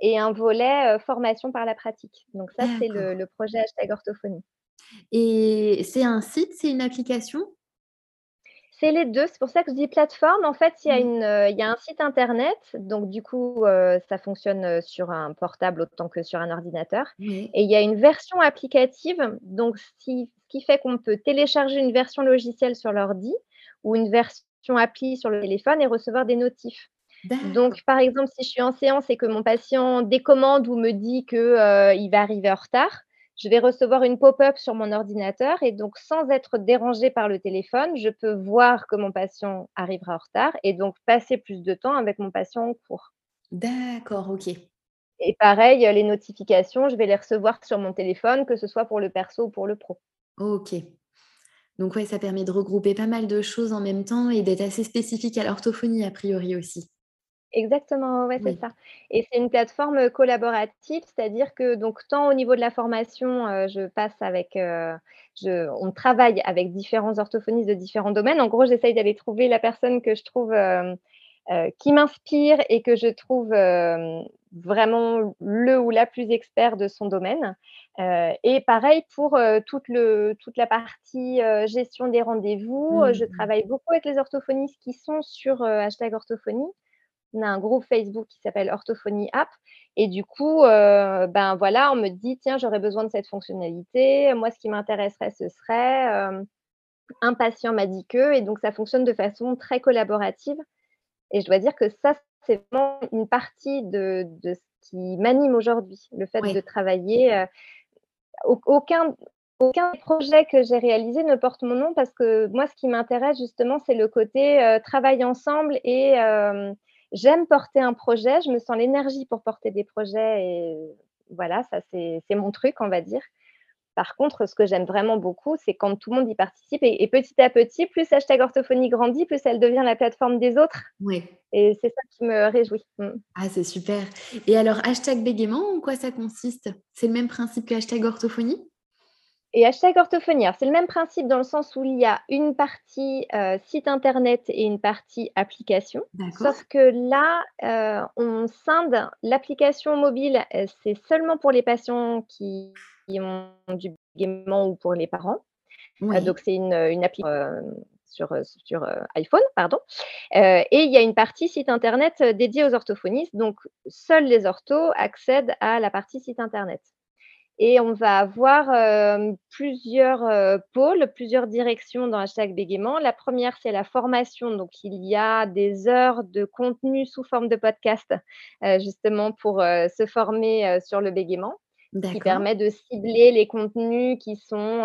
et un volet euh, formation par la pratique. Donc ça, c'est le, le, projet hashtag orthophonie. Et c'est un site, c'est une application? C'est les deux. C'est pour ça que je dis plateforme. En fait, il y a, mmh. une, il y a un site internet. Donc, du coup, ça fonctionne sur un portable autant que sur un ordinateur. Et il y a une version applicative. Donc, ce qui, fait qu'on peut télécharger une version logicielle sur l'ordi ou une version appli sur le téléphone et recevoir des notifs. Donc, par exemple, si je suis en séance et que mon patient décommande ou me dit qu'il va arriver en retard, je vais recevoir une pop-up sur mon ordinateur et donc sans être dérangé par le téléphone, je peux voir que mon patient arrivera en retard et donc passer plus de temps avec mon patient en cours. D'accord, ok. Et pareil, les notifications, je vais les recevoir sur mon téléphone, que ce soit pour le perso ou pour le pro. Ok. Donc ouais, ça permet de regrouper pas mal de choses en même temps et d'être assez spécifique à l'orthophonie a priori aussi. Exactement, ouais, c'est ça. Et c'est une plateforme, collaborative, c'est-à-dire que donc tant au niveau de la formation, je passe avec, je on travaille avec différents orthophonistes de différents domaines. En gros, j'essaye d'aller trouver la personne que je trouve, qui m'inspire et que je trouve, vraiment le ou la plus expert de son domaine, et pareil pour, toute le toute la partie, gestion des rendez-vous, je mmh. travaille beaucoup avec les orthophonistes qui sont sur, hashtag orthophonie on a un groupe Facebook qui s'appelle Orthophonie App. Et du coup, euh, ben voilà, on me dit, tiens, j'aurais besoin de cette fonctionnalité. Moi, ce qui m'intéresserait, ce serait euh, un patient m'a dit que. Et donc, ça fonctionne de façon très collaborative. Et je dois dire que ça, c'est vraiment une partie de, ce qui m'anime aujourd'hui, le fait de travailler. Euh, aucun, aucun projet que j'ai réalisé ne porte mon nom parce que moi, ce qui m'intéresse justement, c'est le côté travail ensemble et j'aime porter un projet, je me sens l'énergie pour porter des projets et voilà, ça c'est mon truc, on va dire. Par contre, ce que j'aime vraiment beaucoup, c'est quand tout le monde y participe et, petit à petit, plus hashtag orthophonie grandit, plus elle devient la plateforme des autres. Oui. Et c'est ça qui me réjouit. Mm. Ah, c'est super. Et alors, hashtag bégaiement, en quoi ça consiste? C'est le même principe que hashtag orthophonie? Et hashtag orthophonie, c'est le même principe dans le sens où il y a une partie euh, site internet et une partie application. Sauf que là, euh, on scinde l'application mobile, euh, c'est seulement pour les patients qui, ont du gaiement ou pour les parents. donc, c'est une, une appli sur, sur iPhone, pardon. et il y a une partie site internet dédiée aux orthophonistes. Donc, seuls les orthos accèdent à la partie site internet. Et on va avoir plusieurs pôles, plusieurs directions dans hashtag bégaiement. La première, c'est la formation. Donc, il y a des heures de contenu sous forme de podcast, justement pour se former sur le bégaiement. qui permet de cibler les contenus qui sont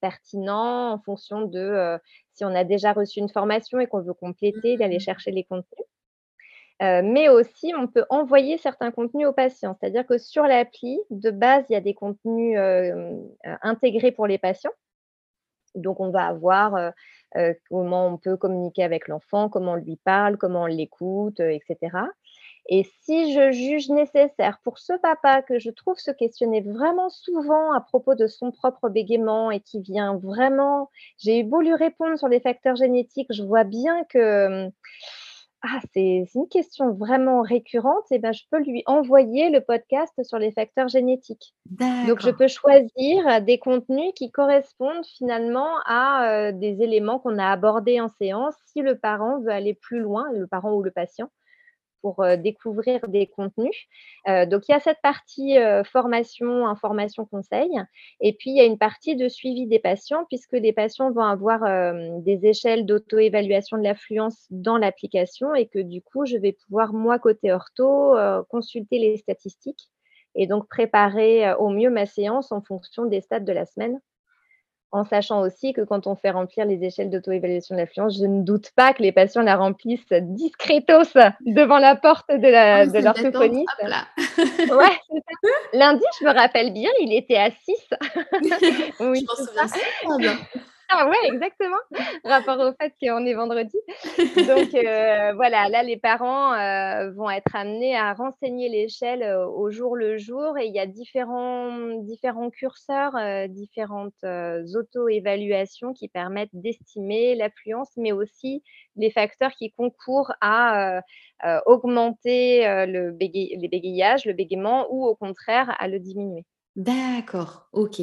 pertinents en fonction de si on a déjà reçu une formation et qu'on veut compléter, d'aller mmh. chercher les contenus. Mais aussi, on peut envoyer certains contenus aux patients. C'est-à-dire que sur l'appli, de base, il y a des contenus intégrés pour les patients. Donc, on va avoir comment on peut communiquer avec l'enfant, comment on lui parle, comment on l'écoute, etc. Et si je juge nécessaire pour ce papa que je trouve se questionner vraiment souvent à propos de son propre bégaiement et qui vient vraiment, j'ai eu beau lui répondre sur les facteurs génétiques, je vois bien que ah, c'est une question vraiment récurrente, et ben, je peux lui envoyer le podcast sur les facteurs génétiques. Donc, je peux choisir des contenus qui correspondent finalement à des éléments qu'on a abordés en séance. Si le parent veut aller plus loin, le parent ou le patient pour découvrir des contenus. donc, il y a cette partie formation, information, conseil. Et puis, il y a une partie de suivi des patients, puisque les patients vont avoir des échelles d'auto-évaluation de l'affluence dans l'application et que du coup, je vais pouvoir, moi, côté ortho, consulter les statistiques et donc préparer au mieux ma séance en fonction des stades de la semaine en sachant aussi que quand on fait remplir les échelles d'auto-évaluation de l'affluence, je ne doute pas que les patients la remplissent discretos devant la porte de l'orthophoniste. ouais, Lundi, je me rappelle bien, il était à 6. oui, je m'en souviens. Ah ouais, exactement. Rapport au fait qu'on est vendredi. Donc euh, voilà, là les parents euh, vont être amenés à renseigner l'échelle euh, au jour le jour et il y a différents, différents curseurs, différentes auto-évaluations qui permettent d'estimer l'affluence, mais aussi les facteurs qui concourent à augmenter le les bégayages, le bégaiement ou au contraire à le diminuer. D'accord, ok.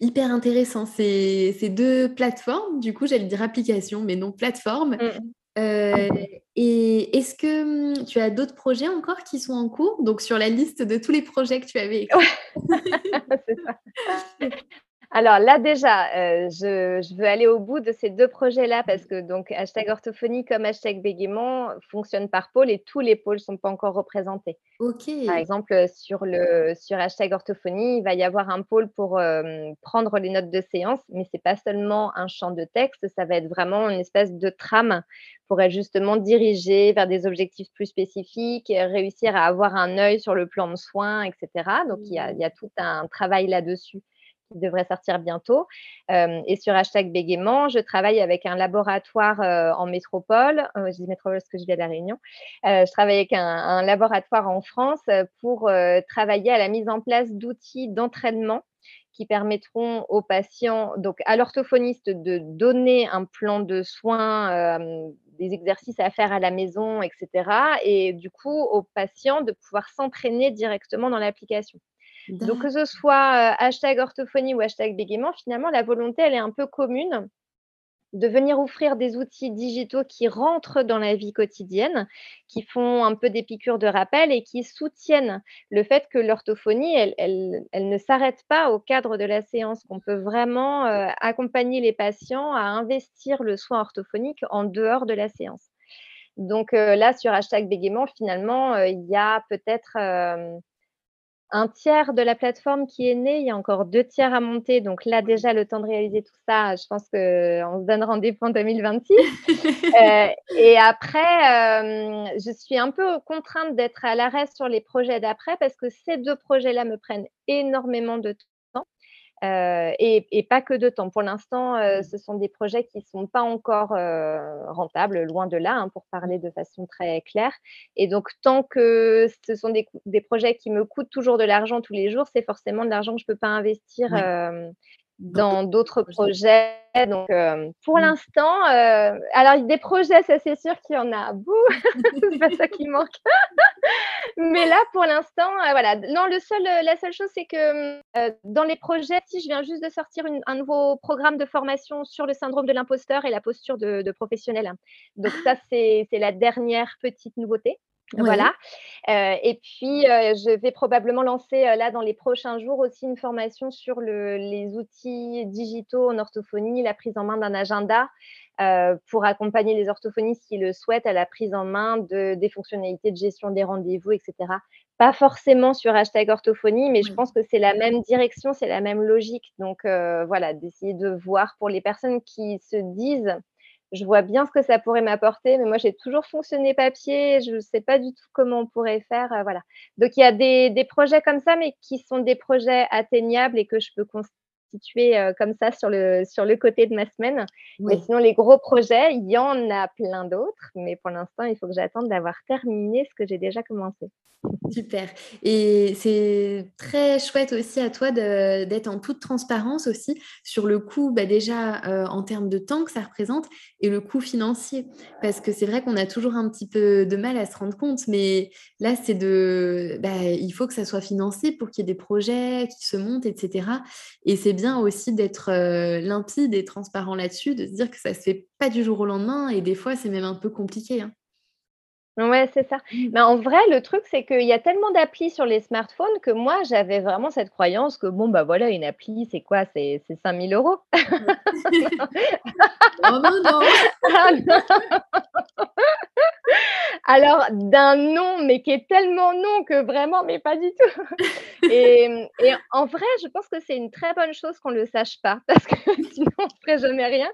Hyper intéressant. Ces, ces deux plateformes, du coup, j'allais dire application, mais non plateforme. Mmh. Euh, et est-ce que mmh, tu as d'autres projets encore qui sont en cours? Donc, sur la liste de tous les projets que tu avais ça. Alors là déjà, euh, je, veux aller au bout de ces deux projets-là parce que donc hashtag orthophonie comme hashtag bégaiement fonctionnent par pôle et tous les pôles ne sont pas encore représentés. Par exemple, sur, le, sur hashtag orthophonie, il va y avoir un pôle pour euh, prendre les notes de séance, mais ce n'est pas seulement un champ de texte, ça va être vraiment une espèce de trame pour être justement dirigé vers des objectifs plus spécifiques, réussir à avoir un œil sur le plan de soins, etc. Donc, il y a, il y a tout un travail là-dessus qui devrait sortir bientôt. Euh, et sur hashtag bégaiement, je travaille avec un laboratoire euh, en métropole. Euh, je dis métropole parce que je viens de la Réunion. je travaille avec un, laboratoire en France pour travailler à la mise en place d'outils d'entraînement qui permettront aux patients, donc à l'orthophoniste, de donner un plan de soins, des exercices à faire à la maison, etc. Et du coup, aux patients de pouvoir s'entraîner directement dans l'application. Donc, que ce soit hashtag orthophonie ou hashtag bégaiement, finalement, la volonté, elle est un peu commune de venir offrir des outils digitaux qui rentrent dans la vie quotidienne, qui font un peu des piqûres de rappel et qui soutiennent le fait que l'orthophonie, elle, ne s'arrête pas au cadre de la séance, qu'on peut vraiment accompagner les patients à investir le soin orthophonique en dehors de la séance. Donc là, sur hashtag bégaiement, finalement, il y a peut-être un tiers de la plateforme qui est né, il y a encore deux tiers à monter. Donc là, déjà, le temps de réaliser tout ça, je pense qu'on se donne rendez-vous en 2026. Euh, et après, euh, je suis un peu contrainte d'être à l'arrêt sur les projets d'après parce que ces deux projets-là me prennent énormément de temps. Euh, et, pas que de temps. Pour l'instant, euh, mmh. ce sont des projets qui ne sont pas encore euh, rentables, loin de là, hein, pour parler de façon très claire. Et donc, tant que ce sont des, projets qui me coûtent toujours de l'argent tous les jours, c'est forcément de l'argent que je ne peux pas investir dans d'autres projets. Donc, euh, pour mmh. l'instant, euh, alors des projets, ça c'est sûr qu'il y en a beaucoup. c'est pas ça qui manque. Mais là, pour l'instant, euh, voilà. Non, le seul, la seule chose, c'est que dans les projets, si je viens juste de sortir un nouveau programme de formation sur le syndrome de l'imposteur et la posture de, de professionnel. Donc ça, c'est la dernière petite nouveauté. Voilà. Euh, et puis, euh, je vais probablement lancer euh, là dans les prochains jours aussi une formation sur les outils digitaux en orthophonie, la prise en main d'un agenda pour accompagner les orthophonistes qui le souhaitent à la prise en main de, des fonctionnalités de gestion des rendez-vous, etc. pas forcément sur hashtag orthophonie, mais je pense que c'est la même direction, c'est la même logique. Donc voilà, d'essayer de voir pour les personnes qui se disent je vois bien ce que ça pourrait m'apporter, mais moi j'ai toujours fonctionné papier, je ne sais pas du tout comment on pourrait faire, voilà. Donc il y a des, des, projets comme ça, mais qui sont des projets atteignables et que je peux situé comme ça sur le, sur le côté de ma semaine. Mais sinon, les gros projets, il y en a plein d'autres. Mais pour l'instant, il faut que j'attende d'avoir terminé ce que j'ai déjà commencé. Super. Et c'est très chouette aussi à toi d'être en toute transparence aussi sur le coût, bah déjà en termes de temps que ça représente et le coût financier. Parce que c'est vrai qu'on a toujours un petit peu de mal à se rendre compte, mais là, c'est de. Bah, il faut que ça soit financé pour qu'il y ait des projets qui se montent, etc. Et c'est bien aussi d'être limpide et transparent là-dessus, de se dire que ça se fait pas du jour au lendemain et des fois, c'est même un peu compliqué. Hein. Ouais, c'est ça. Mais en vrai, le truc, c'est qu'il y a tellement d'applis sur les smartphones que moi, j'avais vraiment cette croyance que bon, bah voilà, une appli, c'est quoi? C'est c'est 5 000 €. Oh non, non! Ah Alors, d'un nom, mais qui est tellement non que vraiment, mais pas du tout. Et, et en vrai, je pense que c'est une très bonne chose qu'on ne le sache pas, parce que sinon, on ne ferait jamais rien.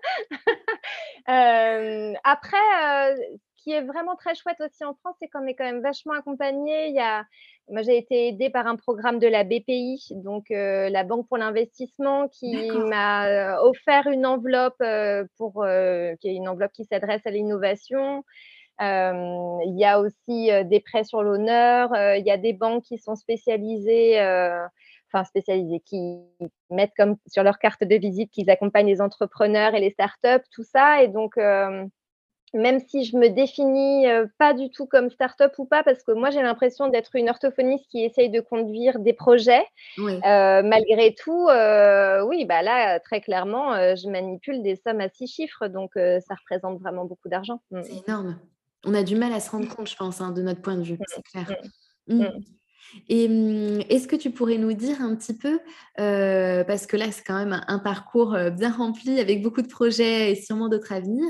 Euh, après, euh, qui est vraiment très chouette aussi en France, c'est qu'on est quand même vachement accompagné. Il y a, moi, j'ai été aidée par un programme de la BPI, donc euh, la Banque pour l'investissement, qui m'a offert une enveloppe pour, qui est une enveloppe qui s'adresse à l'innovation. Il y a aussi des prêts sur l'honneur. il y a des banques qui sont spécialisées enfin spécialisées, qui mettent comme sur leur carte de visite qu'ils accompagnent les entrepreneurs et les startups, tout ça. Et donc, même si je me définis pas du tout comme start-up ou pas, parce que moi j'ai l'impression d'être une orthophoniste qui essaye de conduire des projets. malgré tout, oui, bah là, très clairement, je manipule des sommes à six chiffres, donc ça représente vraiment beaucoup d'argent. Mmh. C'est énorme. On a du mal à se rendre compte, je pense, hein, de notre point de vue, mmh. c'est clair. Mmh. Et mmh, est-ce que tu pourrais nous dire un petit peu, parce que là c'est quand même un, parcours bien rempli avec beaucoup de projets et sûrement d'autres à venir,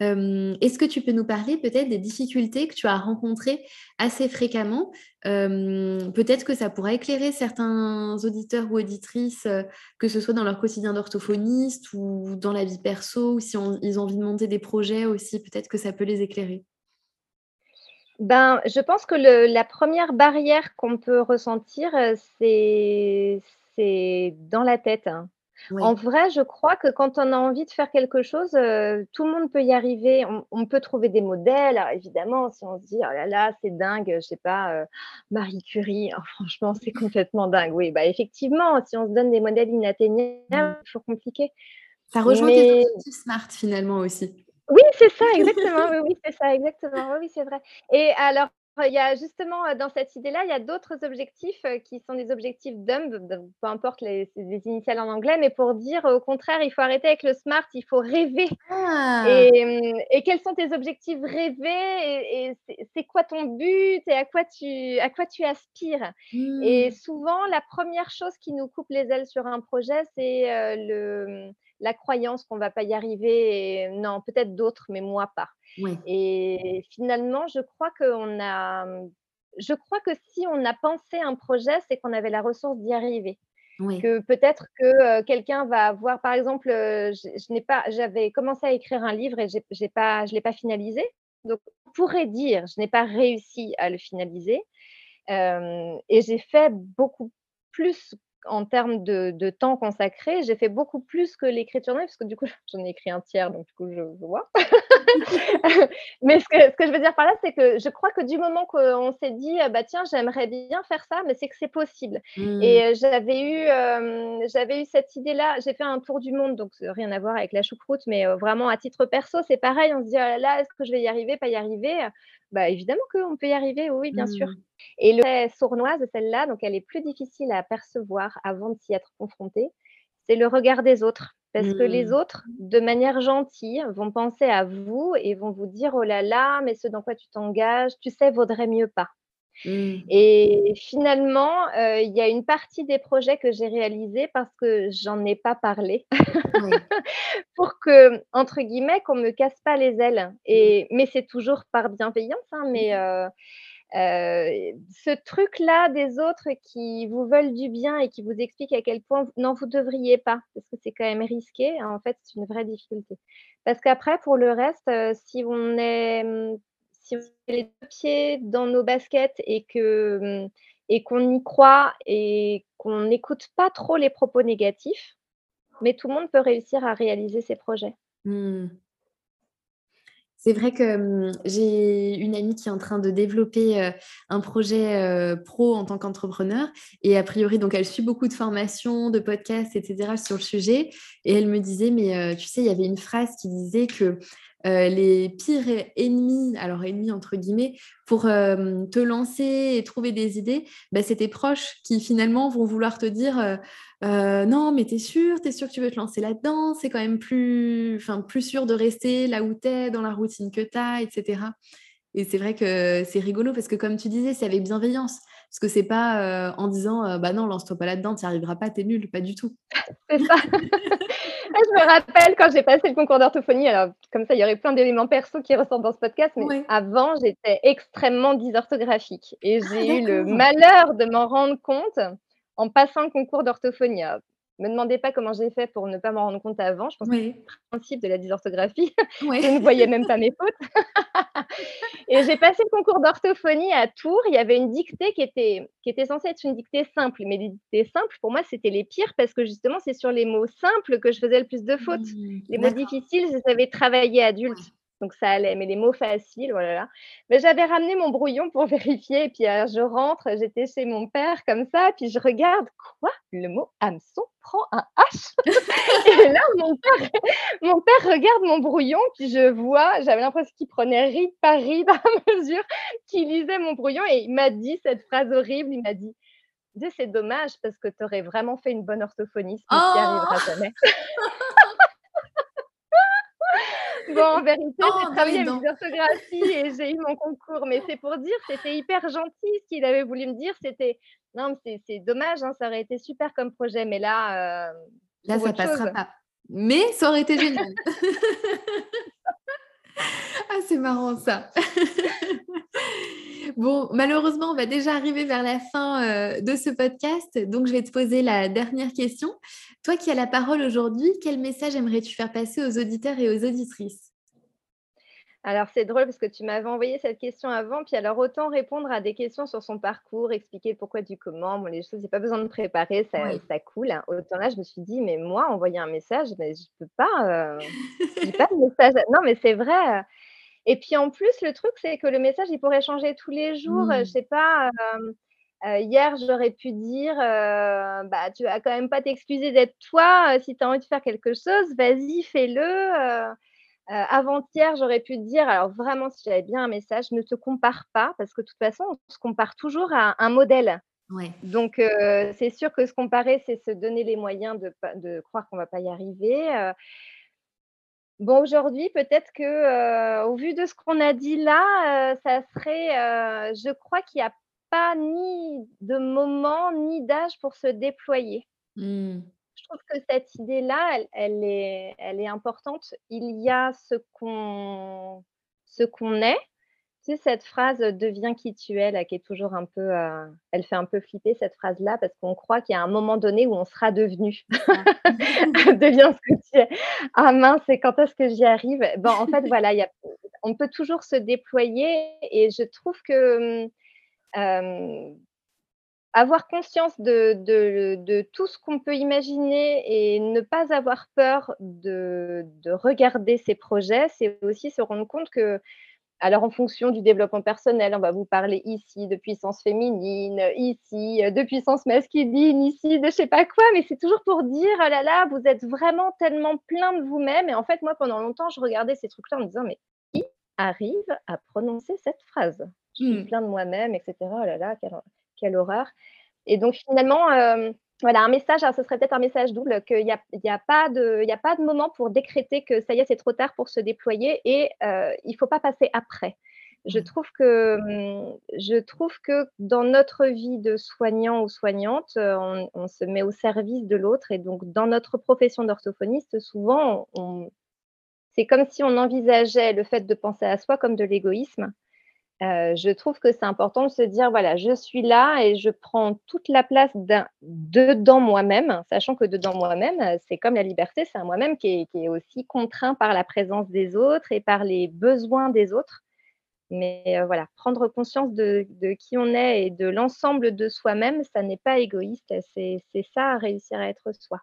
est-ce que tu peux nous parler peut-être des difficultés que tu as rencontrées assez fréquemment? Peut-être que ça pourrait éclairer certains auditeurs ou auditrices, que ce soit dans leur quotidien d'orthophoniste ou dans la vie perso, ou si ils ont envie de monter des projets aussi, peut-être que ça peut les éclairer. Ben, je pense que le la première barrière qu'on peut ressentir, c'est c'est dans la tête, hein. En vrai, je crois que quand on a envie de faire quelque chose, tout le monde peut y arriver. On peut trouver des modèles. Alors évidemment, si on se dit: «Oh là là, c'est dingue», je sais pas, Marie Curie, oh franchement, c'est complètement dingue. Oui, bah, effectivement, si on se donne des modèles inatteignables, mmh. c'est toujours compliqué. Ça rejoint tes objectifs SMART finalement aussi. Oui, c'est ça, exactement. Oui, oui, c'est ça, exactement. Oui, oui, c'est vrai. Et alors, il y a justement dans cette idée-là, il y a d'autres objectifs qui sont des objectifs dumb, peu importe les, les, initiales en anglais, mais pour dire au contraire, il faut arrêter avec le smart, il faut rêver. Ah. Et, et, quels sont tes objectifs rêvés? Et, c'est quoi ton but? Et à quoi tu, à quoi tu aspires? Et mmh. souvent, la première chose qui nous coupe les ailes sur un projet, c'est le la croyance qu'on va pas y arriver. Et, non, peut-être d'autres, mais moi pas. Et finalement, je crois qu'on a, je crois que si on a pensé un projet, c'est qu'on avait la ressource d'y arriver. Que peut-être que quelqu'un va avoir, par exemple, je, n'ai pas, j'avais commencé à écrire un livre et j'ai, pas, je l'ai pas finalisé. Donc, on pourrait dire, je n'ai pas réussi à le finaliser. et j'ai fait beaucoup plus en termes de, temps consacré, j'ai fait beaucoup plus que l'écriture parce que du coup, j'en ai écrit un tiers, donc du coup, je vois. mais ce que, je veux dire par là, c'est que je crois que du moment qu'on s'est dit, bah tiens, j'aimerais bien faire ça, mais c'est que c'est possible. Mmh. Et j'avais eu, j'avais eu cette idée-là. J'ai fait un tour du monde, donc rien à voir avec la choucroute, mais vraiment à titre perso, c'est pareil. On se dit, oh là, est-ce que je vais y arriver, pas y arriver? Bah évidemment qu'on peut y arriver, oui, bien sûr. Mmh. Et le sournoise, celle-là, donc elle est plus difficile à percevoir avant de s'y être confrontée, c'est le regard des autres. Parce que les mmh. autres, de manière gentille, vont penser à vous et vont vous dire Oh là là, mais ce dans quoi tu t'engages, tu sais, vaudrait mieux pas. Mmh. Et finalement, il y a une partie des projets que j'ai réalisés parce que j'en ai pas parlé, pour que, entre guillemets, qu'on me casse pas les ailes. Et, mais c'est toujours par bienveillance, hein, mais ce truc-là des autres qui vous veulent du bien et qui vous expliquent à quel point non, vous devriez pas, parce que c'est quand même risqué, en fait, c'est une vraie difficulté. Parce qu'après, pour le reste, si on est mmh, si on met les deux pieds dans nos baskets et que mmh, et qu'on y croit et qu'on n'écoute pas trop les propos négatifs, mais tout le monde peut réussir à réaliser ses projets. Mmh. C'est vrai que mmh, j'ai une amie qui est en train de développer un projet pro en tant qu'entrepreneur et a priori, donc elle suit beaucoup de formations, de podcasts, etc. sur le sujet et elle me disait, mais tu sais, il y avait une phrase qui disait que les pires ennemis, alors ennemis entre guillemets, pour te lancer et trouver des idées, bah, c'est tes proches qui finalement vont vouloir te dire non, mais t'es sûr, t'es sûr que tu veux te lancer là-dedans, c'est quand même plus, plus sûr de rester là où t'es, dans la routine que t'as, etc. Et c'est vrai que c'est rigolo parce que comme tu disais, c'est avec bienveillance. Parce que c'est pas en disant bah non, lance-toi pas là-dedans, tu n'y arriveras pas, t'es nul, pas du tout. c'est ça. je me rappelle quand j'ai passé le concours d'orthophonie, alors comme ça, il y aurait plein d'éléments perso qui ressortent dans ce podcast, mais avant, j'étais extrêmement dysorthographique et ah, j'ai eu le malheur de m'en rendre compte en passant le concours d'orthophonie. Me demandez pas comment j'ai fait pour ne pas m'en rendre compte avant. Je pense que c'est le principe de la dysorthographie. je ne voyais même pas mes fautes. et j'ai passé le concours d'orthophonie à Tours. Il y avait une dictée qui était, qui était censée être une dictée simple. Mais les dictées simples, pour moi, c'était les pires parce que justement, c'est sur les mots simples que je faisais le plus de fautes. Mmh, les mots difficiles, je savais travailler adulte donc ça allait. Mais les mots faciles, voilà. Mais j'avais ramené mon brouillon pour vérifier. Et puis je rentre, j'étais chez mon père comme ça. Puis je regarde, quoi? Le mot hameçon prend un H? et là, mon père, mon père regarde mon brouillon. Puis je vois, j'avais l'impression qu'il prenait ride par ride à mesure qu'il lisait mon brouillon. Et il m'a dit cette phrase horrible. Il m'a dit c'est dommage parce que tu aurais vraiment fait une bonne orthophoniste, mais oh arrivera jamais. Bon, en vérité, j'ai oh, travaillé avec l'orthographie et j'ai eu mon concours. Mais c'est pour dire, c'était hyper gentil ce qu'il avait voulu me dire. C'était, non, c'est dommage, hein, ça aurait été super comme projet. Mais là, euh, là, ça passera pas. Mais ça aurait été génial. ah, c'est marrant ça. Bon, malheureusement, on va déjà arriver vers la fin euh, de ce podcast, donc je vais te poser la dernière question. Toi qui as la parole aujourd'hui, quel message aimerais-tu faire passer aux auditeurs et aux auditrices? Alors, c'est drôle parce que tu m'avais envoyé cette question avant, puis alors autant répondre à des questions sur son parcours, expliquer pourquoi du comment, bon, les choses, j'ai pas besoin de préparer, ça, ça coule. Hein. Autant là, je me suis dit, mais moi, envoyer un message, mais je peux pas, euh, pas de message. Non, mais c'est vrai. Et puis en plus, le truc, c'est que le message, il pourrait changer tous les jours. Je mmh. Je sais pas, hier, j'aurais pu dire, bah, tu vas quand même pas t'excuser d'être toi. si tu as envie de faire quelque chose, vas-y, fais-le. Avant-hier, j'aurais pu dire, alors vraiment, si j'avais bien un message, ne te compare pas, parce que de toute façon, on se compare toujours à un modèle. Donc, c'est sûr que se comparer, c'est se donner les moyens de, de croire qu'on ne va pas y arriver. Bon, aujourd'hui, peut-être que, au vu de ce qu'on a dit là, ça serait, je crois qu'il n'y a pas ni de moment, ni d'âge pour se déployer. Mmh. Je trouve que cette idée-là, elle est elle est importante. Il y a ce qu'on ce qu'on est cette phrase «deviens qui tu es» là, qui est toujours un peu, euh, elle fait un peu flipper cette phrase-là parce qu'on croit qu'il y a un moment donné où on sera devenu. «Deviens ce que tu es». Ah mince, quand est-ce que j'y arrive? Bon, en fait, voilà, on peut toujours se déployer et je trouve que, mmh, avoir conscience de de tout ce qu'on peut imaginer et ne pas avoir peur de de regarder ses projets, c'est aussi se rendre compte que alors, en fonction du développement personnel, on va vous parler ici de puissance féminine, ici de puissance masculine, ici de je sais pas quoi, mais c'est toujours pour dire, oh là là, vous êtes vraiment tellement plein de vous-même. Et en fait, moi, pendant longtemps, je regardais ces trucs-là en me disant, mais qui arrive à prononcer cette phrase? Je suis mmh. plein de moi-même, etc. Oh là là, quelle, horreur. Et donc, finalement, euh, voilà, un message, ce serait peut-être un message double, qu'il n'y a, y a, pas de, a pas de moment pour décréter que ça y est, c'est trop tard pour se déployer et euh, il ne faut pas passer après. Je mmh. trouve, que, mmh, je trouve que dans notre vie de soignant ou soignante, euh, on, se met au service de l'autre et donc dans notre profession d'orthophoniste, souvent, c'est comme si on envisageait le fait de penser à soi comme de l'égoïsme je trouve que c'est important de se dire: «Voilà, je suis là et je prends toute la place dedans moi-même», sachant que dedans moi-même, c'est comme la liberté, c'est un moi-même qui est aussi contraint par la présence des autres et par les besoins des autres. Mais voilà, prendre conscience de qui on est et de l'ensemble de soi-même, ça n'est pas égoïste, c'est ça, réussir à être soi.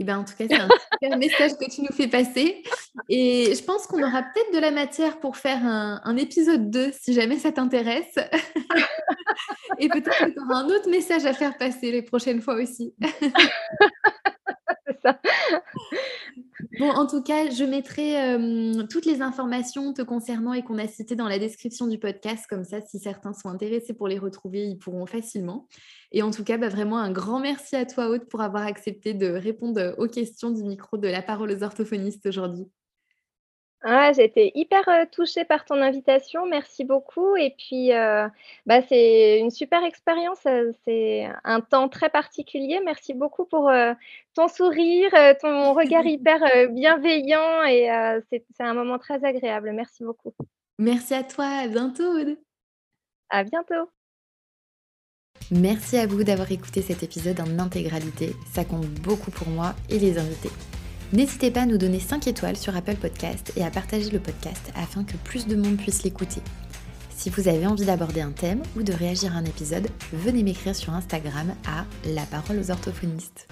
Eh ben, en tout cas, c'est un super message que tu nous fais passer. Et je pense qu'on aura peut-être de la matière pour faire un, épisode 2 si jamais ça t'intéresse. Et peut-être que tu auras un autre message à faire passer les prochaines fois aussi. c'est ça. Bon, en tout cas, je mettrai euh, toutes les informations te concernant et qu'on a citées dans la description du podcast. Comme ça, si certains sont intéressés pour les retrouver, ils pourront facilement. Et en tout cas, bah, vraiment un grand merci à toi, Aude, pour avoir accepté de répondre aux questions du micro de la parole aux orthophonistes aujourd'hui. Ah, j'ai été hyper, touchée par ton invitation, merci beaucoup et puis, bah, c'est une super expérience, c'est un temps très particulier. Merci beaucoup pour, ton sourire, ton regard hyper, bienveillant et c'est c'est un moment très agréable. Merci beaucoup. Merci à toi, à bientôt Aude. À bientôt. Merci à vous d'avoir écouté cet épisode en intégralité, ça compte beaucoup pour moi et les invités. N'hésitez pas à nous donner 5 étoiles sur Apple Podcast et à partager le podcast afin que plus de monde puisse l'écouter. Si vous avez envie d'aborder un thème ou de réagir à un épisode, venez m'écrire sur Instagram à La Parole aux orthophonistes.